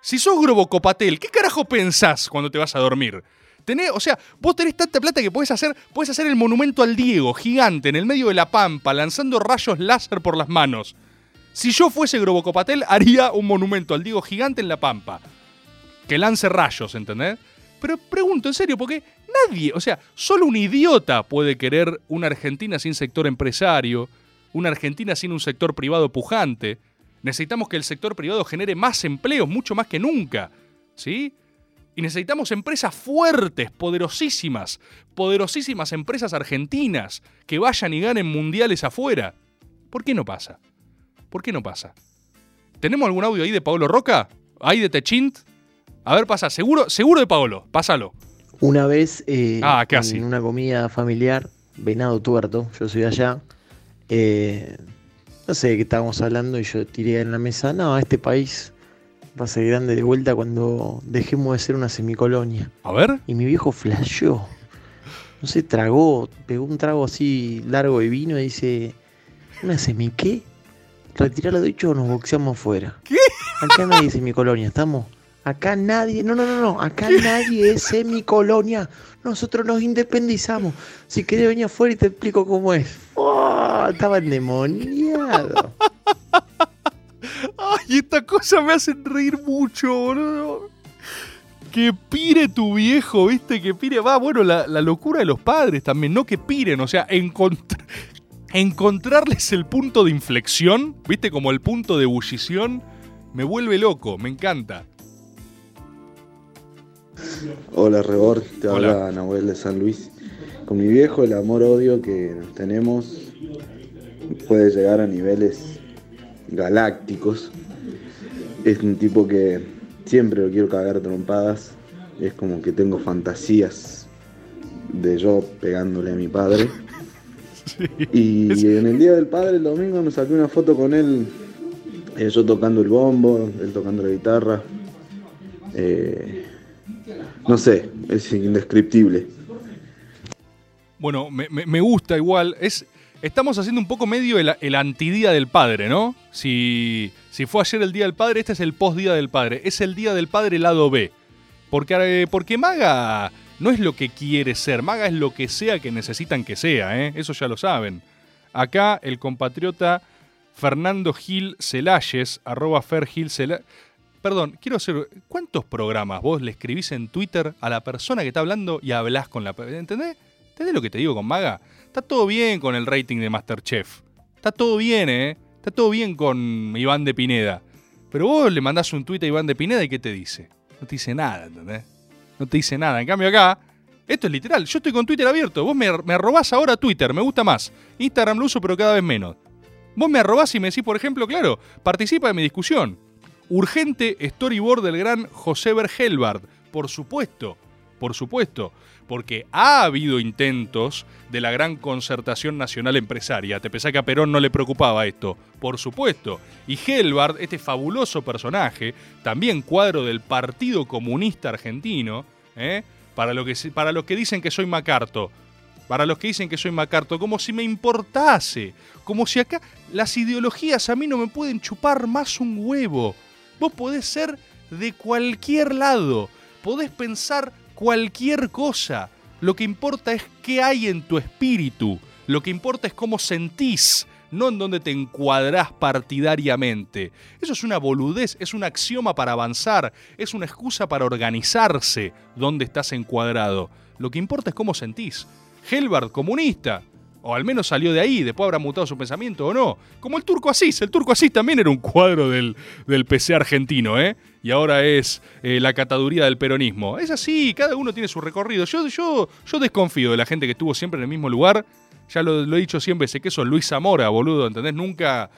Si sos Grobocopatel, ¿qué carajo pensás cuando te vas a dormir? Tenés, o sea, vos tenés tanta plata que podés hacer, podés hacer el monumento al Diego, gigante, en el medio de la pampa, lanzando rayos láser por las manos. Si yo fuese Grobocopatel, haría un monumento al Diego gigante en la pampa. Que lance rayos, ¿entendés? Pero pregunto, en serio, porque nadie, o sea, solo un idiota puede querer una Argentina sin sector empresario, una Argentina sin un sector privado pujante. Necesitamos que el sector privado genere más empleos, mucho más que nunca. ¿Sí? Y necesitamos empresas fuertes, poderosísimas, poderosísimas empresas argentinas que vayan y ganen mundiales afuera. ¿Por qué no pasa? ¿Por qué no pasa? ¿Tenemos algún audio ahí de Pablo Roca? ¿Ahí de Techint? A ver, pasa. Seguro, seguro de Pablo. Pásalo. Una vez eh, Ah, casi. en una comida familiar, venado tuerto, yo soy de allá, eh, no sé de qué estábamos hablando y yo tiré en la mesa, no, este país va a ser grande de vuelta cuando dejemos de ser una semicolonia. A ver. Y mi viejo flasheó. No sé, tragó, pegó un trago así largo de vino y dice, ¿una semi qué? Retiralo de hecho o nos boxeamos fuera. ¿Qué? Acá nadie es semicolonia, estamos. Acá nadie, no, no, no, no, acá nadie es semicolonia. Nosotros nos independizamos. Si querés venir afuera y te explico cómo es. ¡Oh! Estaba endemoniado. Ay, estas cosas me hacen reír mucho, boludo. Que pire tu viejo, ¿viste? Que pire. Va, bueno, la, la locura de los padres también, no que piren, o sea, encont- encontrarles el punto de inflexión, ¿viste? Como el punto de ebullición, me vuelve loco, me encanta. Hola Rebor, te habla Nahuel de San Luis. Con mi viejo el amor-odio que nos tenemos puede llegar a niveles galácticos. Es un tipo que siempre lo quiero cagar trompadas. Es como que tengo fantasías de yo pegándole a mi padre. Y en el día del padre, el domingo, me saqué una foto con él, eh, yo tocando el bombo, él tocando la guitarra. Eh, no sé, es indescriptible. Bueno, me, gusta igual. Es, estamos haciendo un poco medio el, el antidía del padre, ¿no? Si, si fue ayer el día del padre, este es el post-día del padre. Es el día del padre lado B. Porque, eh, porque Maga no es lo que quiere ser. Maga es lo que sea que necesitan que sea, ¿eh? Eso ya lo saben. Acá el compatriota Fernando Gil Celayes, arroba Fer Gil Cela- Perdón, quiero hacer. ¿Cuántos programas vos le escribís en Twitter a la persona que está hablando y hablás con la. ¿Entendés? ¿Entendés lo que te digo con Maga? Está todo bien con el rating de Masterchef. Está todo bien, ¿eh? Está todo bien con Iván de Pineda. Pero vos le mandás un tuit a Iván de Pineda y ¿qué te dice? No te dice nada, ¿entendés? No te dice nada. En cambio acá, esto es literal. Yo estoy con Twitter abierto. Vos me, me ahora Twitter, me gusta más. Instagram lo uso, pero cada vez menos. Vos me arrobás y me decís, por ejemplo, claro, participa de mi discusión. Urgente storyboard del gran José Bergelbard. Por supuesto, por supuesto. Porque ha habido intentos de la gran concertación nacional empresaria. Te pensás que a Perón no le preocupaba esto. Por supuesto. Y Helbard, este fabuloso personaje, también cuadro del Partido Comunista Argentino, ¿eh? para, lo que, para los que dicen que soy Macarto. Para los que dicen que soy Macarto, como si me importase. Como si acá las ideologías a mí no me pueden chupar más un huevo. Vos podés ser de cualquier lado. Podés pensar cualquier cosa. Lo que importa es qué hay en tu espíritu. Lo que importa es cómo sentís, no en dónde te encuadrás partidariamente. Eso es una boludez, es un axioma para avanzar, es una excusa para organizarse dónde estás encuadrado. Lo que importa es cómo sentís. Helbard, comunista. O al menos salió de ahí, después habrá mutado su pensamiento o no. Como el turco Asís. El turco Asís también era un cuadro del, del PC argentino, ¿eh? Y ahora es eh, la cataduría del peronismo. Es así, cada uno tiene su recorrido. Yo, yo, yo desconfío de la gente que estuvo siempre en el mismo lugar. Ya lo, he dicho siempre, sé que eso es Luis Zamora, boludo, ¿entendés? Nunca,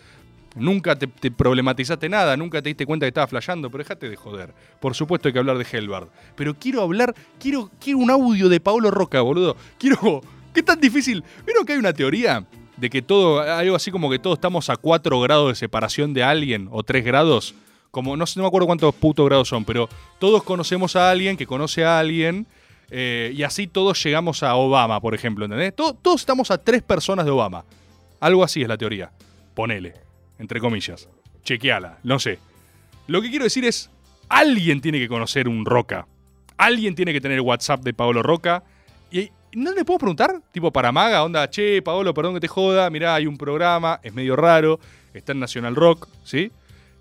nunca te, te problematizaste nada, nunca te diste cuenta que estaba flasheando, pero dejate de joder. Por supuesto hay que hablar de Helbard. Pero quiero hablar, quiero, quiero un audio de Paolo Roca, boludo. Quiero. ¿Qué tan difícil? ¿Vieron que hay una teoría de que todo, algo así como que todos estamos a 4 grados de separación de alguien o 3 grados? Como no, sé- me acuerdo cuántos putos grados son, pero todos conocemos a alguien que conoce a alguien Eh, y así todos llegamos a Obama, por ejemplo, ¿entendés? To- todos estamos a tres personas de Obama. Algo así es la teoría. Ponele, entre comillas. Chequeala, no sé. Lo que quiero decir es, alguien tiene que conocer un Roca. Alguien tiene que tener WhatsApp de Paolo Roca. Y no le puedo preguntar, tipo para Maga, onda, che, Paolo, perdón que te joda, mirá, hay un programa, es medio raro, está en Nacional Rock, ¿sí?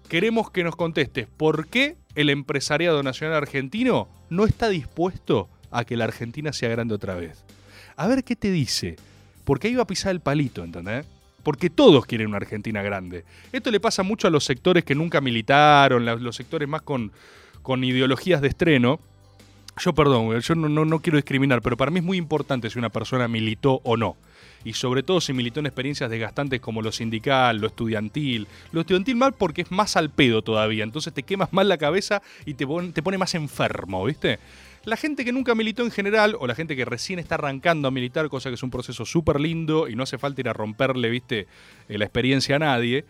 Queremos que nos contestes por qué el empresariado nacional argentino no está dispuesto a que la Argentina sea grande otra vez. A ver qué te dice. Porque ahí va a pisar el palito, ¿entendés? Porque todos quieren una Argentina grande. Esto le pasa mucho a los sectores que nunca militaron, los sectores más con, con ideologías de estreno. Yo, perdón, yo no, no, no quiero discriminar, pero para mí es muy importante si una persona militó o no. Y sobre todo si militó en experiencias desgastantes como lo sindical, lo estudiantil. Lo estudiantil mal porque es más al pedo todavía, entonces te quemas más la cabeza y te, te pone más enfermo, ¿viste? La gente que nunca militó en general, o la gente que recién está arrancando a militar, cosa que es un proceso súper lindo y no hace falta ir a romperle, viste, eh, la experiencia a nadie,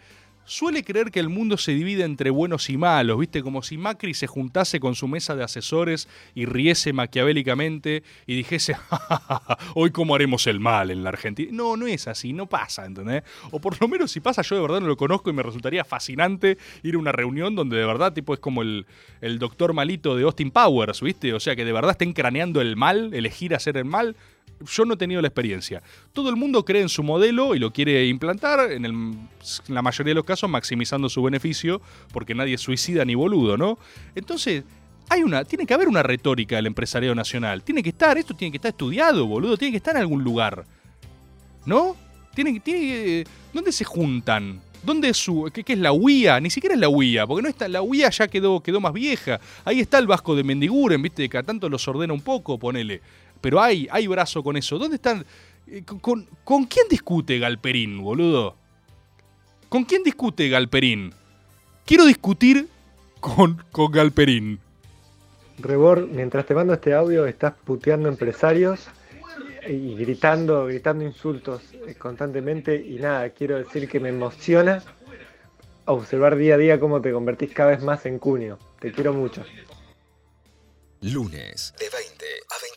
suele creer que el mundo se divide entre buenos y malos, viste, como si Macri se juntase con su mesa de asesores y riese maquiavélicamente y dijese, "Ja, ja, ja, hoy cómo haremos el mal en la Argentina. No, no es así, no pasa, ¿entendés? O por lo menos si pasa, yo de verdad no lo conozco y me resultaría fascinante ir a una reunión donde de verdad, tipo, es como el, el doctor malito de Austin Powers, ¿viste? O sea, que de verdad estén craneando el mal, elegir hacer el mal. Yo no he tenido la experiencia. Todo el mundo cree en su modelo y lo quiere implantar, en, la mayoría de los casos maximizando su beneficio, porque nadie es suicida ni boludo, ¿no? Entonces, hay una, tiene que haber una retórica del empresariado nacional. Tiene que estar, esto tiene que estar estudiado, boludo, tiene que estar en algún lugar. ¿No? Tiene, ¿Dónde se juntan? ¿Dónde es su. ¿Qué, es la UIA? Ni siquiera es la UIA, porque no está. La UIA ya quedó, quedó más vieja. Ahí está el Vasco de Mendiguren, viste, que cada tanto los ordena un poco, ponele. Pero hay, hay brazo con eso. ¿Dónde están? eh, con- con, ¿Con quién discute Galperín, boludo? ¿Con quién discute Galperín? Quiero discutir con, con Galperín. Rebor, mientras te mando este audio, estás puteando empresarios y gritando, gritando insultos eh, constantemente. Y nada, quiero decir que me emociona observar día a día cómo te convertís cada vez más en cuño. Te quiero mucho. Lunes de 20 a 21.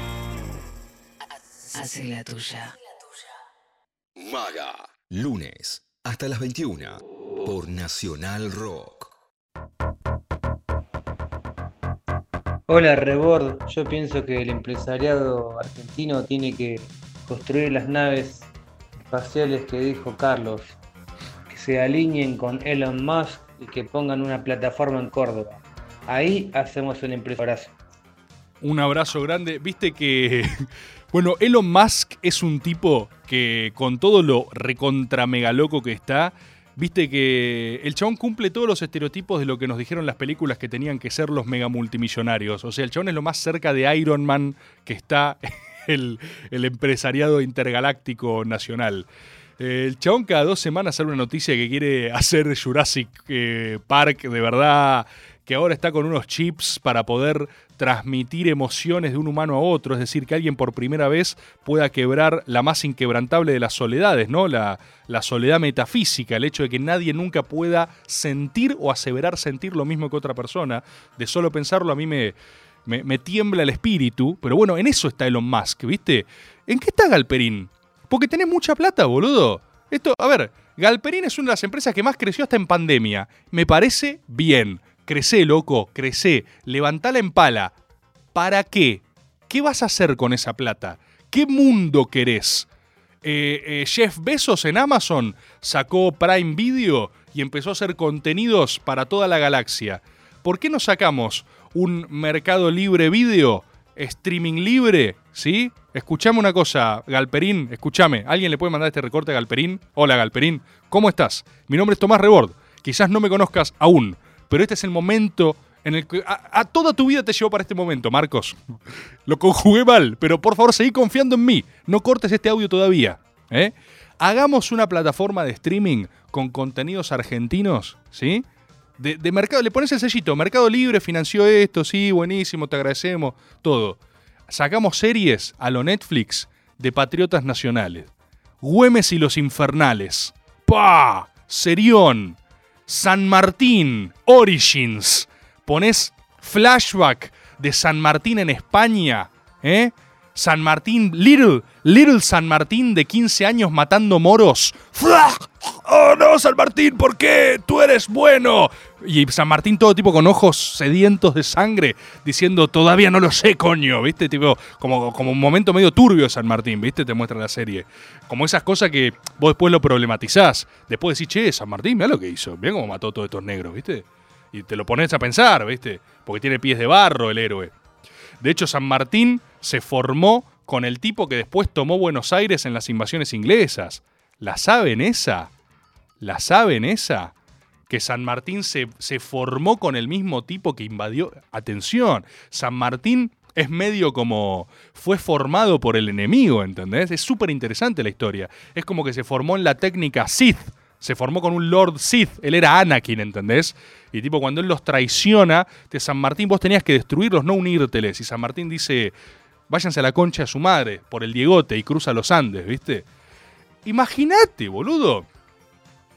Hace la tuya. Maga. Lunes hasta las 21. Por Nacional Rock. Hola Rebord, yo pienso que el empresariado argentino tiene que construir las naves espaciales que dijo Carlos, que se alineen con Elon Musk y que pongan una plataforma en Córdoba. Ahí hacemos un empresariado. Un abrazo grande. Viste que. Bueno, Elon Musk es un tipo que, con todo lo recontra mega loco que está, viste que el chabón cumple todos los estereotipos de lo que nos dijeron las películas que tenían que ser los mega multimillonarios. O sea, el chabón es lo más cerca de Iron Man que está el, el empresariado intergaláctico nacional. Eh, El chabón cada dos semanas sale una noticia que quiere hacer Jurassic eh, Park de verdad, que ahora está con unos chips para poder transmitir emociones de un humano a otro, es decir, que alguien por primera vez pueda quebrar la más inquebrantable de las soledades, ¿no? La, soledad metafísica, el hecho de que nadie nunca pueda sentir o aseverar sentir lo mismo que otra persona. De solo pensarlo a mí me, me, me tiembla el espíritu, pero bueno, en eso está Elon Musk, ¿viste? ¿En qué está Galperín? Porque tenés mucha plata, boludo. Esto, a ver, Galperín es una de las empresas que más creció hasta en pandemia. Me parece bien. Crecé, loco, crecé. Levantala en pala. ¿Para qué? ¿Qué vas a hacer con esa plata? ¿Qué mundo querés? Eh, eh, Jeff Bezos en Amazon sacó Prime Video y empezó a hacer contenidos para toda la galaxia. ¿Por qué no sacamos un mercado libre video, streaming libre? ¿Sí? Escuchame una cosa, Galperín, escúchame. ¿Alguien le puede mandar este recorte a Galperín? Hola, Galperín. ¿Cómo estás? Mi nombre es Tomás Rebord. Quizás no me conozcas aún, pero este es el momento En el que a, toda tu vida te llevó para este momento, Marcos. Lo conjugué mal, pero por favor seguí confiando en mí. No cortes este audio todavía. ¿eh? Hagamos una plataforma de streaming con contenidos argentinos, ¿sí? De, de mercado, le pones el sellito, Mercado Libre financió esto, sí, buenísimo, te agradecemos, todo. Sacamos series a lo Netflix de patriotas nacionales. Güemes y los Infernales. ¡Pah! Serión. San Martín. Origins. Pones flashback de San Martín en España. ¿Eh? San Martín, Little, Little San Martín de 15 años matando moros. ¡Oh no, San Martín! ¿Por qué? ¡Tú eres bueno! Y San Martín todo tipo con ojos sedientos de sangre, diciendo, todavía no lo sé, coño, ¿viste? Tipo, como, como un momento medio turbio de San Martín, ¿viste? Te muestra la serie. Como esas cosas que vos después lo problematizás. Después decís, che, San Martín, mira lo que hizo. Mira cómo mató a todos estos negros, ¿viste? Y te lo pones a pensar, ¿viste? Porque tiene pies de barro el héroe. De hecho, San Martín se formó con el tipo que después tomó Buenos Aires en las invasiones inglesas. ¿La saben esa? ¿La saben esa? Que San Martín se, se formó con el mismo tipo que invadió. Atención, San Martín es medio como fue formado por el enemigo, ¿entendés? Es súper interesante la historia. Es como que se formó en la técnica Sith. Se formó con un Lord Sith. Él era Anakin, ¿entendés? Y tipo, cuando él los traiciona, de San Martín vos tenías que destruirlos, no unírteles. Y San Martín dice, váyanse a la concha de su madre, por el Diegote, y cruza los Andes, ¿viste? Imagínate, boludo.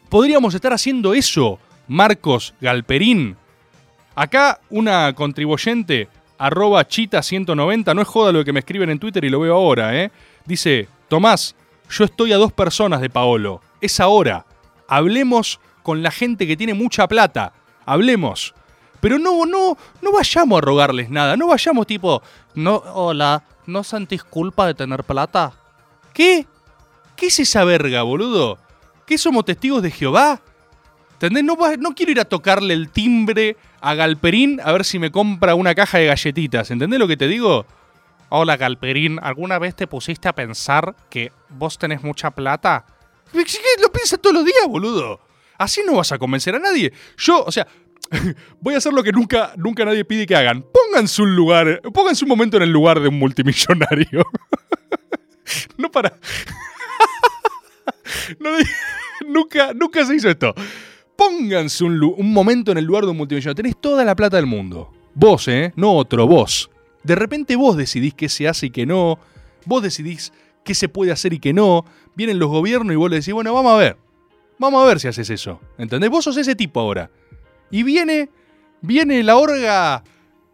Podríamos estar haciendo eso, Marcos Galperín. Acá una contribuyente, arroba chita190, no es joda lo que me escriben en Twitter y lo veo ahora, ¿eh? Dice, Tomás, yo estoy a dos personas de Paolo. Es ahora. Hablemos con la gente que tiene mucha plata. Hablemos. Pero no, no, no vayamos a rogarles nada. No vayamos tipo, no, hola, ¿no sentís culpa de tener plata? ¿Qué? ¿Qué es esa verga, boludo? ¿Qué somos testigos de Jehová? ¿Entendés? No, quiero ir a tocarle el timbre a Galperín a ver si me compra una caja de galletitas. ¿Entendés lo que te digo? Hola, Galperín. ¿Alguna vez te pusiste a pensar que vos tenés mucha plata? ¿Qué Lo piensas todos los días, boludo. Así no vas a convencer a nadie. Yo, o sea, voy a hacer lo que nunca, nunca nadie pide que hagan. Pónganse un lugar, pónganse un momento en el lugar de un multimillonario. no para. Nunca, nunca se hizo esto. Pónganse un, un momento en el lugar de un multimillonario. Tenés toda la plata del mundo. Vos, ¿eh? No otro, vos. De repente vos decidís qué se hace y qué no. Vos decidís qué se puede hacer y qué no. Vienen los gobiernos y vos le decís, bueno, vamos a ver. Vamos a ver si haces eso. ¿Entendés? Vos sos ese tipo ahora. Y viene, viene la orga,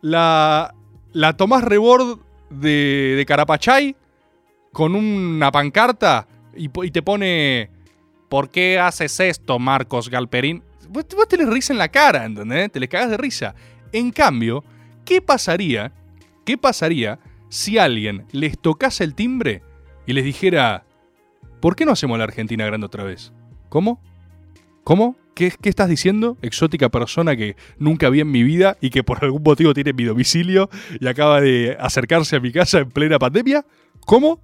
la, la Tomás Rebord de, de Carapachay con una pancarta y, y te pone, ¿por qué haces esto, Marcos Galperín? Vos, vos te les risa en la cara, ¿entendés? Te les cagas de risa. En cambio, ¿qué pasaría? ¿Qué pasaría si alguien les tocase el timbre y les dijera, ¿por qué no hacemos la Argentina grande otra vez? ¿Cómo? ¿Cómo? ¿Qué, qué estás diciendo? Exótica persona que nunca vi en mi vida y que por algún motivo tiene mi domicilio y acaba de acercarse a mi casa en plena pandemia. ¿Cómo?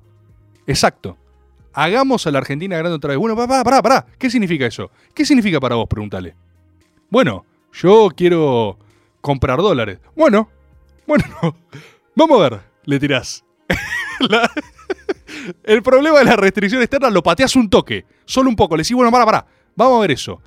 Exacto. Hagamos a la Argentina grande otra vez. Bueno, pará, pará, pará. ¿Qué significa eso? ¿Qué significa para vos? Pregúntale. Bueno, yo quiero comprar dólares. Bueno, bueno, vamos a ver, le tirás. El problema de la restricción externa lo pateas un toque, solo un poco. Le decís, bueno, pará, pará, vamos a ver eso.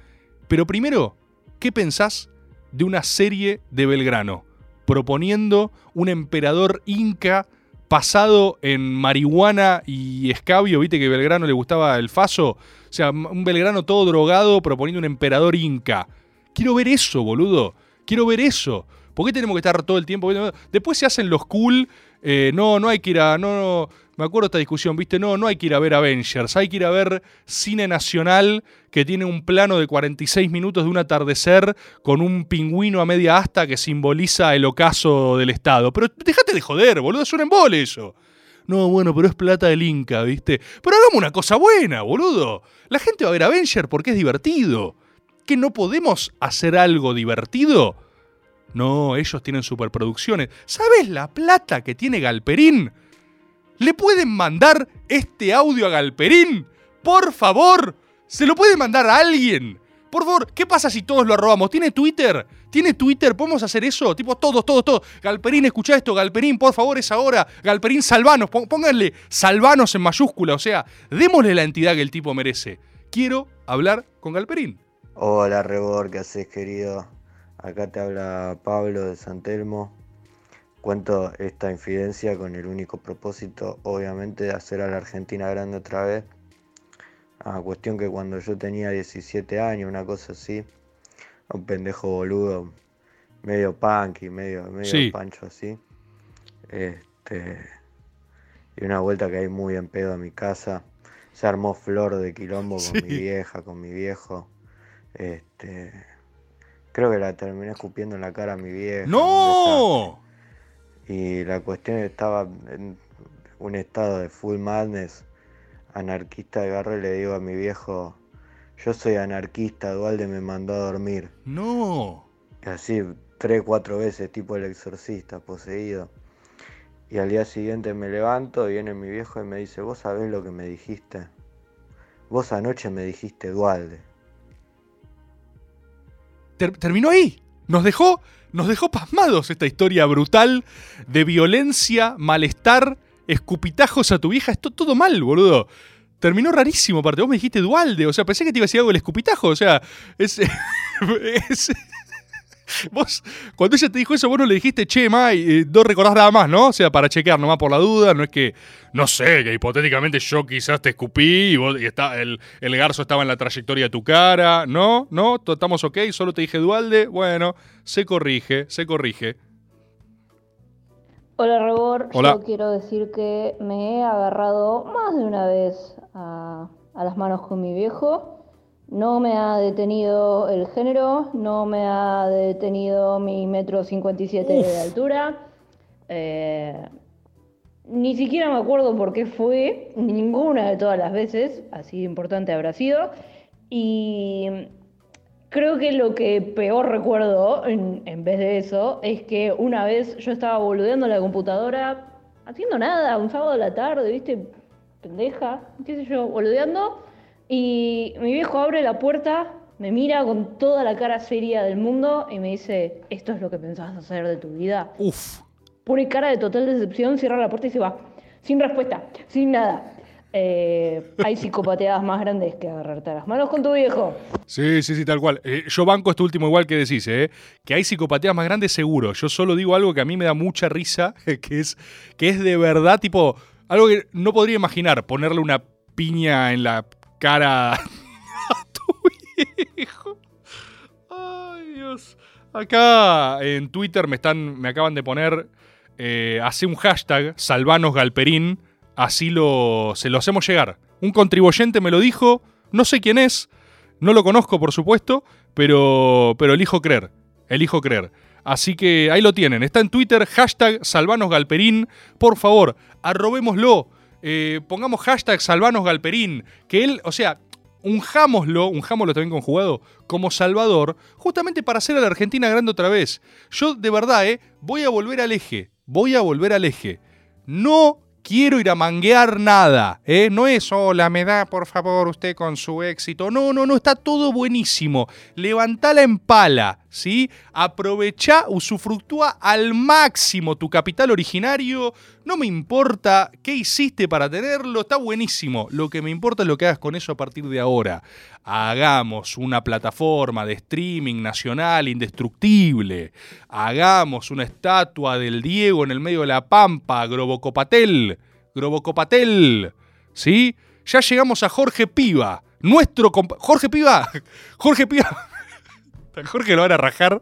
Pero primero, ¿qué pensás de una serie de Belgrano? Proponiendo un emperador inca pasado en marihuana y escabio, viste que Belgrano le gustaba el faso. O sea, un Belgrano todo drogado proponiendo un emperador inca. Quiero ver eso, boludo. Quiero ver eso. ¿Por qué tenemos que estar todo el tiempo? Después se hacen los cool. eh, no, no hay que ir a. No, no, me acuerdo esta discusión, ¿viste? No, no hay que ir a ver Avengers. Hay que ir a ver cine nacional que tiene un plano de 46 minutos de un atardecer con un pingüino a media asta que simboliza el ocaso del Estado. Pero déjate de joder, boludo. Es un embole eso. No, bueno, pero es plata del Inca, ¿viste? Pero hagamos una cosa buena, boludo. La gente va a ver Avenger porque es divertido. ¿Que no podemos hacer algo divertido? No, ellos tienen superproducciones. ¿Sabes la plata que tiene Galperín? ¿Le pueden mandar este audio a Galperín? Por favor, ¿se lo puede mandar a alguien? Por favor, ¿qué pasa si todos lo arrobamos? ¿Tiene Twitter? ¿Tiene Twitter? ¿Podemos hacer eso? Tipo, todos, todos, todos. Galperín, escucha esto. Galperín, por favor, es ahora. Galperín, salvanos. Pó- Pónganle salvanos en mayúscula. O sea, démosle la entidad que el tipo merece. Quiero hablar con Galperín. Hola Rebor, ¿qué haces querido? Acá te habla Pablo de San Telmo. Cuento esta infidencia con el único propósito, obviamente, de hacer a la Argentina grande otra vez. Ah, cuestión que cuando yo tenía 17 años, una cosa así, un pendejo boludo, medio punky, medio, medio Sí. pancho así. Este, y una vuelta que hay muy en pedo a mi casa. Se armó flor de quilombo con Sí. mi vieja, con mi viejo. Este, creo que la terminé escupiendo en la cara a mi vieja. ¡No! Y la cuestión estaba en un estado de full madness, anarquista de garro y le digo a mi viejo, yo soy anarquista, Dualde me mandó a dormir. No. Así tres, cuatro veces, tipo el exorcista, poseído. Y al día siguiente me levanto, viene mi viejo y me dice, vos sabés lo que me dijiste. Vos anoche me dijiste Dualde. Ter- terminó ahí. Nos dejó, nos dejó pasmados esta historia brutal de violencia, malestar, escupitajos a tu vieja. Esto todo mal, boludo. Terminó rarísimo, aparte. Vos me dijiste Dualde. O sea, pensé que te iba a decir algo del escupitajo. O sea, es. es- Vos, cuando ella te dijo eso, vos no le dijiste, che, ma, y, eh, no recordás nada más, ¿no? O sea, para chequear nomás por la duda, no es que, no sé, que hipotéticamente yo quizás te escupí y, vos- y está, el, el garzo estaba en la trayectoria de tu cara, ¿no? ¿No? ¿To- ¿Estamos ok? Solo te dije Dualde, bueno, se corrige, se corrige. Hola Rebor, Hola. yo quiero decir que me he agarrado más de una vez a, a las manos con mi viejo. No me ha detenido el género, no me ha detenido mi metro 57 de Uf. altura. Eh, ni siquiera me acuerdo por qué fue, ninguna de todas las veces, así de importante habrá sido. Y Creo que lo que peor recuerdo, en, en vez de eso, es que una vez yo estaba boludeando en la computadora, haciendo nada, un sábado a la tarde, ¿viste? Pendeja, qué sé yo, boludeando. Y mi viejo abre la puerta, me mira con toda la cara seria del mundo y me dice, ¿esto es lo que pensabas hacer de tu vida? Uf. Pone cara de total decepción, cierra la puerta y se va. Sin respuesta, sin nada. Eh, hay psicopateadas más grandes que agarrarte a las manos con tu viejo. Sí, sí, sí, tal cual. Eh, yo banco esto último igual que decís, ¿eh? Que hay psicopatías más grandes seguro. Yo solo digo algo que a mí me da mucha risa, que es, que es de verdad, tipo, algo que no podría imaginar, ponerle una piña en la cara a tu viejo. Ay, Dios. Acá en Twitter me están, me acaban de poner, eh, hace un hashtag, Salvanos Galperín, así lo, se lo hacemos llegar. Un contribuyente me lo dijo, no sé quién es, no lo conozco por supuesto, pero, pero elijo creer, elijo creer. Así que ahí lo tienen, está en Twitter, hashtag Salvanos Galperín, por favor, arrobémoslo, eh, pongamos hashtag Salvanos Galperín, que él, o sea, unjámoslo, unjámoslo también conjugado, como Salvador, justamente para hacer a la Argentina grande otra vez. Yo de verdad, eh, voy a volver al eje, voy a volver al eje. No quiero ir a manguear nada, ¿eh? No es, hola, me da por favor usted con su éxito. No, no, no, está todo buenísimo. Levantala en pala, ¿sí? Aprovechá, usufructúa al máximo tu capital originario. No me importa qué hiciste para tenerlo, está buenísimo. Lo que me importa es lo que hagas con eso a partir de ahora. Hagamos una plataforma de streaming nacional indestructible. Hagamos una estatua del Diego en el medio de la pampa, Grobocopatel. Grobocopatel. ¿Sí? Ya llegamos a Jorge Piva. Nuestro compa- Jorge Piva. Jorge Piva. Jorge lo van a rajar.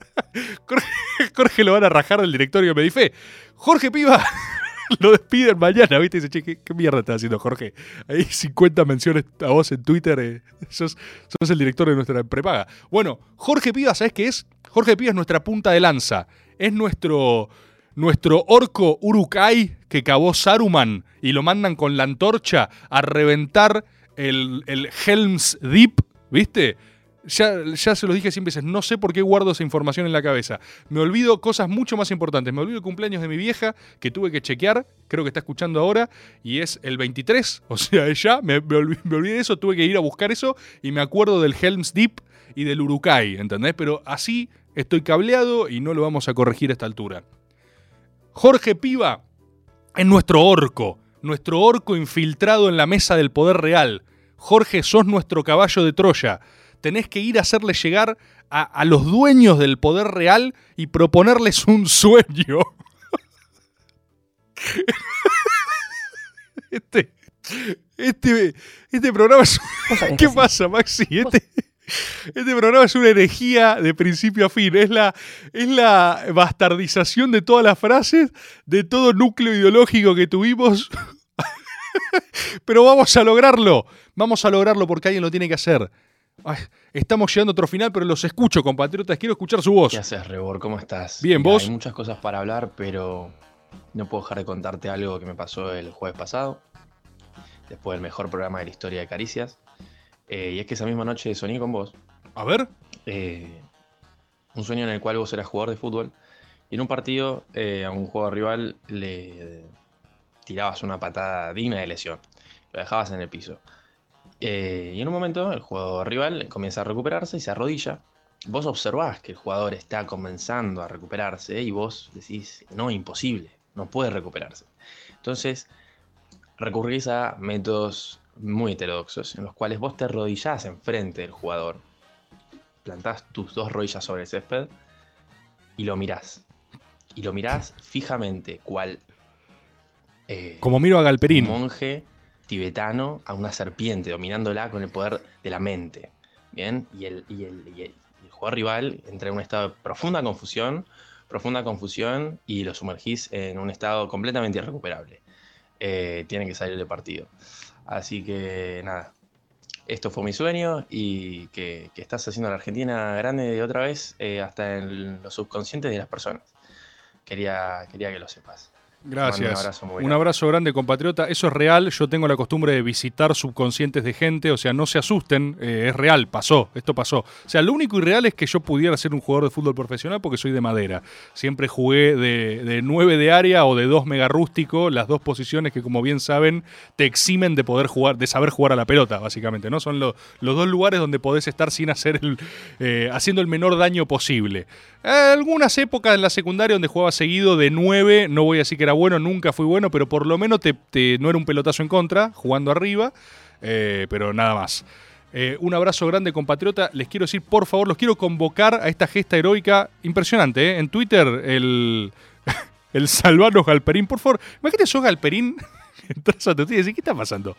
Jorge, lo van a rajar del directorio de Medife. Jorge Piva lo despiden mañana, ¿viste? Dice, che, ¿qué, mierda estás haciendo, Jorge? Hay 50 menciones a vos en Twitter. eh. Sos el director de nuestra prepaga. Bueno, Jorge Piva, ¿sabes qué es? Jorge Piva es nuestra punta de lanza. Es nuestro, nuestro orco Urukai que cavó Saruman y lo mandan con la antorcha a reventar el, el Helm's Deep, ¿viste? Ya, ya se los dije 100 veces, no sé por qué guardo esa información en la cabeza. Me olvido cosas mucho más importantes. Me olvido el cumpleaños de mi vieja, que tuve que chequear, creo que está escuchando ahora, y es el 23, o sea, ya me, me olvi- me olvidé de eso, tuve que ir a buscar eso, y me acuerdo del Helm's Deep y del Urukai, ¿entendés? Pero así estoy cableado y no lo vamos a corregir a esta altura. Jorge Piva es nuestro orco, nuestro orco infiltrado en la mesa del poder real. Jorge, sos nuestro caballo de Troya. Tenés que ir a hacerle llegar a, a los dueños del poder real y proponerles un sueño. Este, este, este programa es... ¿Qué pasa, Maxi? Este, este programa es una herejía de principio a fin. Es la, es la bastardización de todas las frases, de todo núcleo ideológico que tuvimos. Pero vamos a lograrlo. Vamos a lograrlo porque alguien lo tiene que hacer. Ay, estamos llegando a otro final, pero los escucho, compatriotas. Quiero escuchar su voz. ¿Qué haces, Rebor? ¿Cómo estás? Bien, Mira, ¿vos? Hay muchas cosas para hablar, pero no puedo dejar de contarte algo que me pasó el jueves pasado, después del mejor programa de la historia de Caricias. Eh, y es que esa misma noche soñé con vos. A ver. Eh, un sueño en el cual vos eras jugador de fútbol y en un partido eh, a un jugador rival le tirabas una patada digna de lesión. Lo dejabas en el piso. Eh, y en un momento el jugador rival comienza a recuperarse y se arrodilla. Vos observás que el jugador está comenzando a recuperarse y vos decís, no, imposible, no puede recuperarse. Entonces recurrís a métodos muy heterodoxos en los cuales vos te arrodillás enfrente del jugador, plantás tus dos rodillas sobre el césped y lo mirás. Y lo mirás fijamente, cual eh, Como miro a Galperín. monje tibetano a una serpiente, dominándola con el poder de la mente. Bien, y el, y el, y el- jugador rival entra en un estado de profunda confusión, profunda confusión, y lo sumergís en un estado completamente irrecuperable. Eh, tienen que salir del partido. Así que nada, esto fue mi sueño y que, que estás haciendo a la Argentina grande de otra vez, eh, hasta en los subconscientes de las personas. Quería, quería que lo sepas. Gracias. Un abrazo muy Un grande. abrazo grande, compatriota. Eso es real. Yo tengo la costumbre de visitar subconscientes de gente. O sea, no se asusten. eh, es real. Pasó. Esto pasó. O sea, lo único irreal es que yo pudiera ser un jugador de fútbol profesional porque soy de madera. Siempre jugué de, de 9 de área o de 2 mega rústico. Las dos posiciones que, como bien saben, te eximen de poder jugar, de saber jugar a la pelota, básicamente. ¿no? Son lo- los dos lugares donde podés estar sin hacer el, eh, haciendo el menor daño posible. Eh, algunas épocas en la secundaria donde jugaba seguido de 9, no voy a decir que era bueno, nunca fui bueno, pero por lo menos te, no era un pelotazo en contra, jugando arriba, eh, pero nada más. Eh, un abrazo grande, compatriota. Les quiero decir, por favor, los quiero convocar a esta gesta heroica impresionante. ¿eh? En Twitter, el, el Salvano Galperín, por favor. Imagínate, sos Galperín, entras a tu decís, ¿qué está pasando?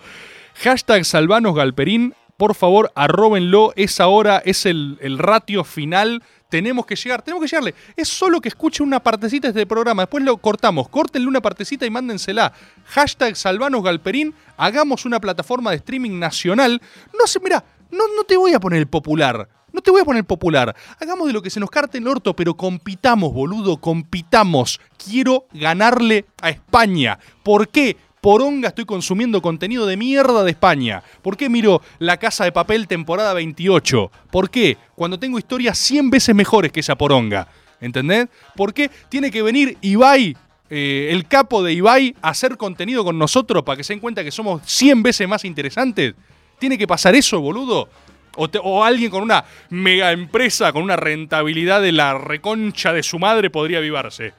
Hashtag Salvanos Galperín, por favor, arróbenlo. Es ahora, es el, el ratio final. Tenemos que llegar, tenemos que llegarle. Es solo que escuchen una partecita de este programa. Después lo cortamos. Córtenle una partecita y mándensela. Hashtag Salvanos Galperín. Hagamos una plataforma de streaming nacional. No sé, mira, no, no te voy a poner el popular. No te voy a poner popular. Hagamos de lo que se nos carte el orto, pero compitamos, boludo, compitamos. Quiero ganarle a España. ¿Por qué? Poronga estoy consumiendo contenido de mierda de España. ¿Por qué miro La Casa de Papel temporada 28? ¿Por qué? Cuando tengo historias 100 veces mejores que esa poronga. ¿Entendés? ¿Por qué tiene que venir Ibai, eh, el capo de Ibai, a hacer contenido con nosotros para que se den cuenta que somos 100 veces más interesantes? ¿Tiene que pasar eso, boludo? O, te- o alguien con una mega empresa, con una rentabilidad de la reconcha de su madre podría avivarse.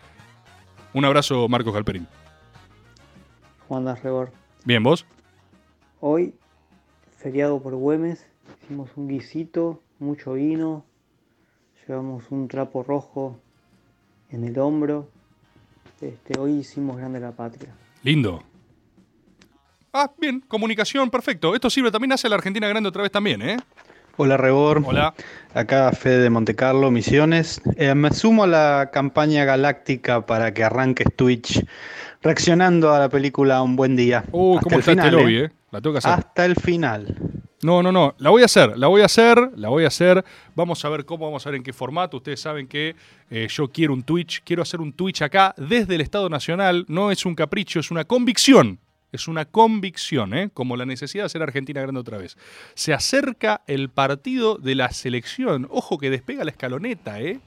Un abrazo, Marcos Galperín. ¿Cómo andás, Rebor? Bien, ¿vos? Hoy, feriado por Güemes, hicimos un guisito, mucho vino, llevamos un trapo rojo en el hombro. Este, hoy hicimos grande la patria. Lindo. Ah, bien, comunicación, perfecto. Esto sirve también hace la Argentina grande otra vez también, ¿eh? Hola Rebor. Hola. Acá Fede de Montecarlo, Misiones. Eh, me sumo a la campaña galáctica para que arranques Twitch reaccionando a la película Un Buen Día. Uy, Hasta ¿cómo el está este final, lobby, eh. eh? La tengo que hacer. Hasta el final. No, no, no. La voy a hacer, la voy a hacer, la voy a hacer. Vamos a ver cómo, vamos a ver en qué formato. Ustedes saben que eh, yo quiero un Twitch, quiero hacer un Twitch acá desde el Estado Nacional. No es un capricho, es una convicción. es una convicción, ¿eh? como la necesidad de hacer Argentina grande otra vez. Se acerca el partido de la selección. Ojo que despega la escaloneta, ¿eh?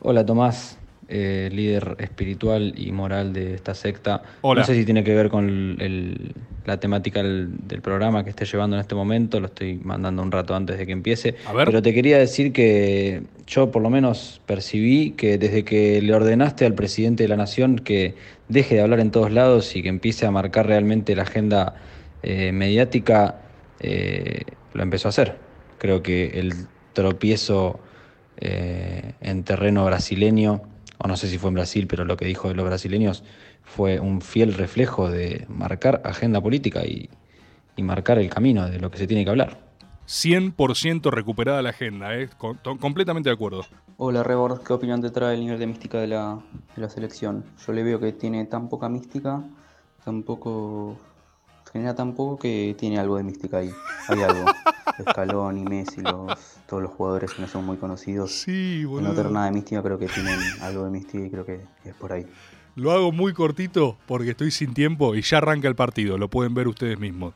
Hola Tomás, eh, líder espiritual y moral de esta secta. Hola. No sé si tiene que ver con el- la temática del, del programa que esté llevando en este momento, lo estoy mandando un rato antes de que empiece. A ver. Pero te quería decir que yo por lo menos percibí que desde que le ordenaste al presidente de la nación que deje de hablar en todos lados y que empiece a marcar realmente la agenda eh, mediática, eh, lo empezó a hacer. Creo que el tropiezo en terreno brasileño, o no sé si fue en Brasil, pero lo que dijo de los brasileños fue un fiel reflejo de marcar agenda política y, y marcar el camino de lo que se tiene que hablar. 100% recuperada la agenda, ¿eh? Con- to- completamente de acuerdo. Hola Rebord, ¿qué opinión te trae el nivel de mística de la, de la selección? Yo le veo que tiene tan poca mística, tampoco genera tan poco que tiene algo de mística ahí. Hay algo. Escalón y Messi, los, todos los jugadores que no son muy conocidos. Sí, No boludo. tener nada de mística, creo que tienen algo de mística y creo que es por ahí. Lo hago muy cortito porque estoy sin tiempo y ya arranca el partido, lo pueden ver ustedes mismos.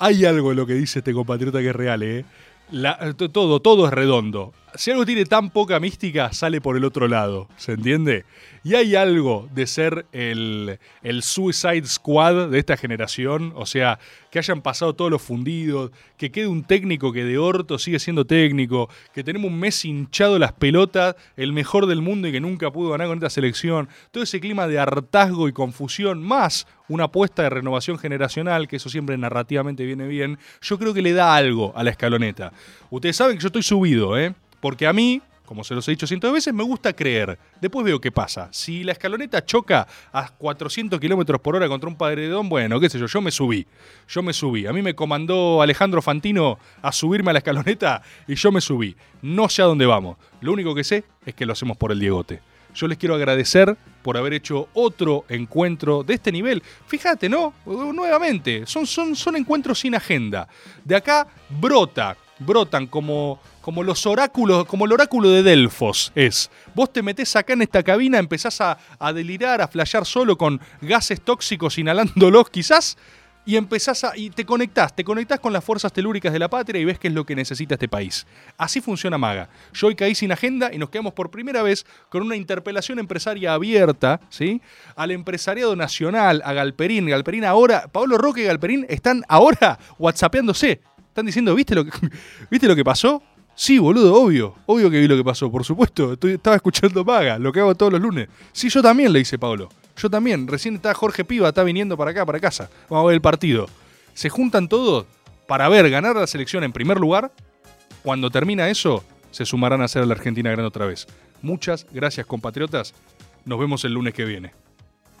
Hay algo en lo que dice este compatriota que es real, ¿eh? La- todo, todo es redondo. Si algo tiene tan poca mística, sale por el otro lado, ¿se entiende? Y hay algo de ser el, el Suicide Squad de esta generación, o sea, que hayan pasado todos los fundidos, que quede un técnico que de orto sigue siendo técnico, que tenemos un mes hinchado las pelotas, el mejor del mundo y que nunca pudo ganar con esta selección, todo ese clima de hartazgo y confusión, más una apuesta de renovación generacional, que eso siempre narrativamente viene bien, yo creo que le da algo a la escaloneta. Ustedes saben que yo estoy subido, ¿eh? Porque a mí, como se los he dicho cientos de veces, me gusta creer. Después veo qué pasa. Si la escaloneta choca a 400 kilómetros por hora contra un padredón, bueno, qué sé yo, yo me subí. Yo me subí. A mí me comandó Alejandro Fantino a subirme a la escaloneta y yo me subí. No sé a dónde vamos. Lo único que sé es que lo hacemos por el Diegote. Yo les quiero agradecer por haber hecho otro encuentro de este nivel. Fíjate, ¿no? Nuevamente, son, son, son encuentros sin agenda. De acá brota, brotan como, como los oráculos, como el oráculo de Delfos es. Vos te metés acá en esta cabina, empezás a, a delirar, a flashear solo con gases tóxicos, inhalándolos quizás, y empezás a, y te conectás, te conectás con las fuerzas telúricas de la patria y ves qué es lo que necesita este país. Así funciona Maga. Yo hoy caí sin agenda y nos quedamos por primera vez con una interpelación empresaria abierta, ¿sí? Al empresariado nacional, a Galperín. Galperín ahora, Pablo Roque y Galperín están ahora whatsappeándose. Están diciendo, ¿viste lo que, ¿viste lo que pasó? Sí, boludo, obvio. Obvio que vi lo que pasó, por supuesto. Estaba escuchando Maga, lo que hago todos los lunes. Sí, yo también, le dice Pablo. Yo también. Recién está Jorge Piva, está viniendo para acá, para casa. Vamos a ver el partido. Se juntan todos para ver ganar la selección en primer lugar. Cuando termina eso, se sumarán a hacer a la Argentina grande otra vez. Muchas gracias, compatriotas. Nos vemos el lunes que viene.